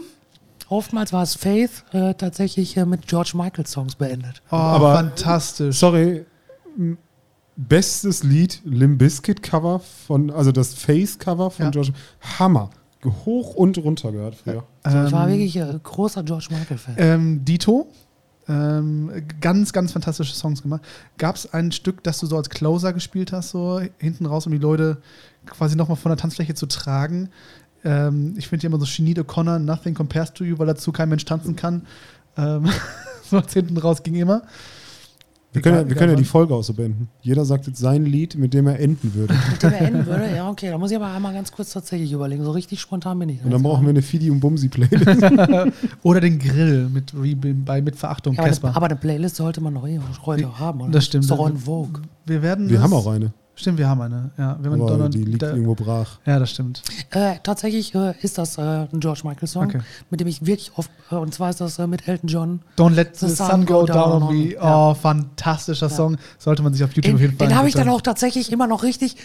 oftmals war es Faith, äh, tatsächlich äh, mit George Michael Songs beendet. Oh, Aber- fantastisch. Sorry. Bestes Lied Limp Bizkit Cover von, also das Face Cover von Ja. George. Hammer. Hoch und runter gehört früher. Also ich war Ähm, wirklich äh, großer George Michael-Fan. Ähm, Dito. Ähm, ganz, ganz fantastische Songs gemacht. Gab es ein Stück, das du so als Closer gespielt hast, so hinten raus, um die Leute quasi nochmal von der Tanzfläche zu tragen? Ähm, ich finde ja immer so Sinead O'Connor, Nothing Compares to You, weil dazu kein Mensch tanzen kann. Ähm, so als hinten raus ging immer. Wir können, ja, wir können ja die Folge auch so beenden. Jeder sagt jetzt sein Lied, mit dem er enden würde. Mit dem er enden würde, ja, okay, da muss ich aber einmal ganz kurz tatsächlich überlegen. So richtig spontan bin ich. Und dann brauchen wir eine Fidi und Bumsi Playlist. Oder den Grill mit, wie bei mit Verachtung, ja, aber, Casper. eine, aber eine Playlist sollte man doch eh heute haben. Oder? Das stimmt. Ist doch en vogue. Wir werden. Wir haben auch eine. Stimmt, wir haben eine. Ja, wir haben Aber Donner- die liegt da- irgendwo brach. Ja, das stimmt. Äh, tatsächlich äh, ist das äh, ein George Michael Song, Okay. mit dem ich wirklich oft, äh, und zwar ist das äh, mit Elton John. Don't let the, sun, go, down, on me. Ja. Oh, fantastischer Song. Sollte man sich auf YouTube auf jeden Den, Fall den habe ich dann auch tatsächlich immer noch richtig,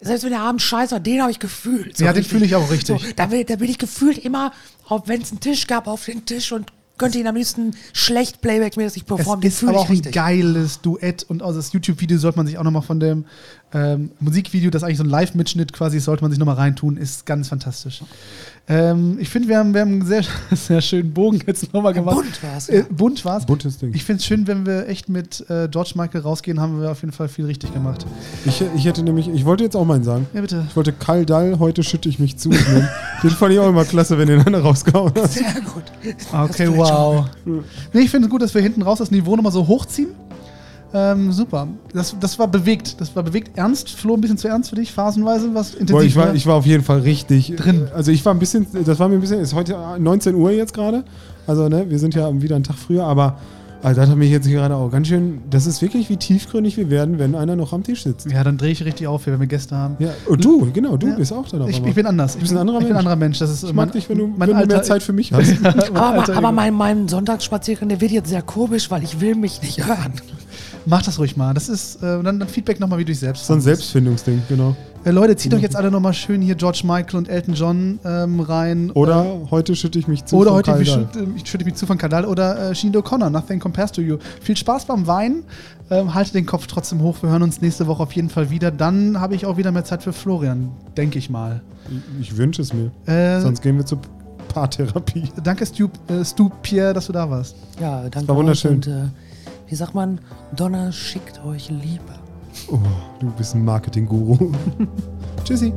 selbst wenn der Abend scheiße war, den habe ich gefühlt. so Ja, den fühle ich auch richtig. So, da, bin, da bin ich gefühlt immer, wenn es einen Tisch gab, auf den Tisch und könnte ihn am liebsten schlecht Playback-mäßig Es performen. Den ist aber ich auch ein richtig. geiles Duett und aus das YouTube-Video sollte man sich auch nochmal von dem ähm, Musikvideo, das eigentlich so ein Live-Mitschnitt quasi ist, sollte man sich nochmal reintun. Ist ganz fantastisch. Ähm, ich finde, wir haben, wir haben einen sehr, sehr schönen Bogen jetzt nochmal gemacht. bunt war's, Äh, ja. bunt war's. Buntes Ding. Ich finde es schön, wenn wir echt mit äh, George Michael rausgehen, haben wir auf jeden Fall viel richtig gemacht. Ich, ich hätte nämlich, ich wollte jetzt auch meinen sagen. Ja, bitte. Ich wollte Karl Dall, heute schütte ich mich zu. den fand ich auch immer klasse, wenn den einer rausgehauen hat. Sehr gut. Okay, Das wow. Nee, ich finde es gut, dass wir hinten raus das Niveau nochmal so hochziehen. Ähm, super. Das, das war bewegt. Das war bewegt ernst. Flo, ein bisschen zu ernst für dich, phasenweise, was intensiv Boah, ich, war, ich war auf jeden Fall richtig Drin. Also ich war ein bisschen, das war mir ein bisschen, ist heute 19 Uhr jetzt gerade. Also ne, wir sind ja wieder einen Tag früher, aber Also das hat mich jetzt gerade auch ganz schön. Das ist wirklich, wie tiefgründig wir werden, wenn einer noch am Tisch sitzt. Ja, dann drehe ich richtig auf, wenn wir Gäste haben. Ja, und du, genau, du Ja. bist auch dann auf Ich, ich bin anders. Du bist ein anderer ich bin ein anderer Mensch. Das ist Ich mag dich, wenn du, mein wenn du mehr Zeit für mich hast. Ja, mein Aber, alter aber mein, mein Sonntagsspaziergang, der wird jetzt sehr komisch, weil ich will mich nicht hören. Mach das ruhig mal. Das ist äh, dann, dann Feedback nochmal, wie du dich selbst so ein. Selbstfindungsding, genau. Äh, Leute, zieht euch jetzt alle nochmal schön hier George Michael und Elton John ähm, rein. Oder Äh, heute schütte ich mich zu. oder von heute ich Dahl. schütte, ich schütte mich zu von Kadal oder äh, Sinead O'Connor, Nothing Compares to You. Viel Spaß beim Weinen. Ähm, haltet den Kopf trotzdem hoch. Wir hören uns nächste Woche auf jeden Fall wieder. Dann habe ich auch wieder mehr Zeit für Florian, denke ich mal. Ich, ich wünsche es mir. Äh, Sonst gehen wir zur Paartherapie. danke, Stu, äh, Stu Pierre, dass du da warst. Ja, danke war wunderschön. und äh, wie sagt man, Donner schickt euch Liebe. Oh, du bist ein Marketing-Guru. Tschüssi.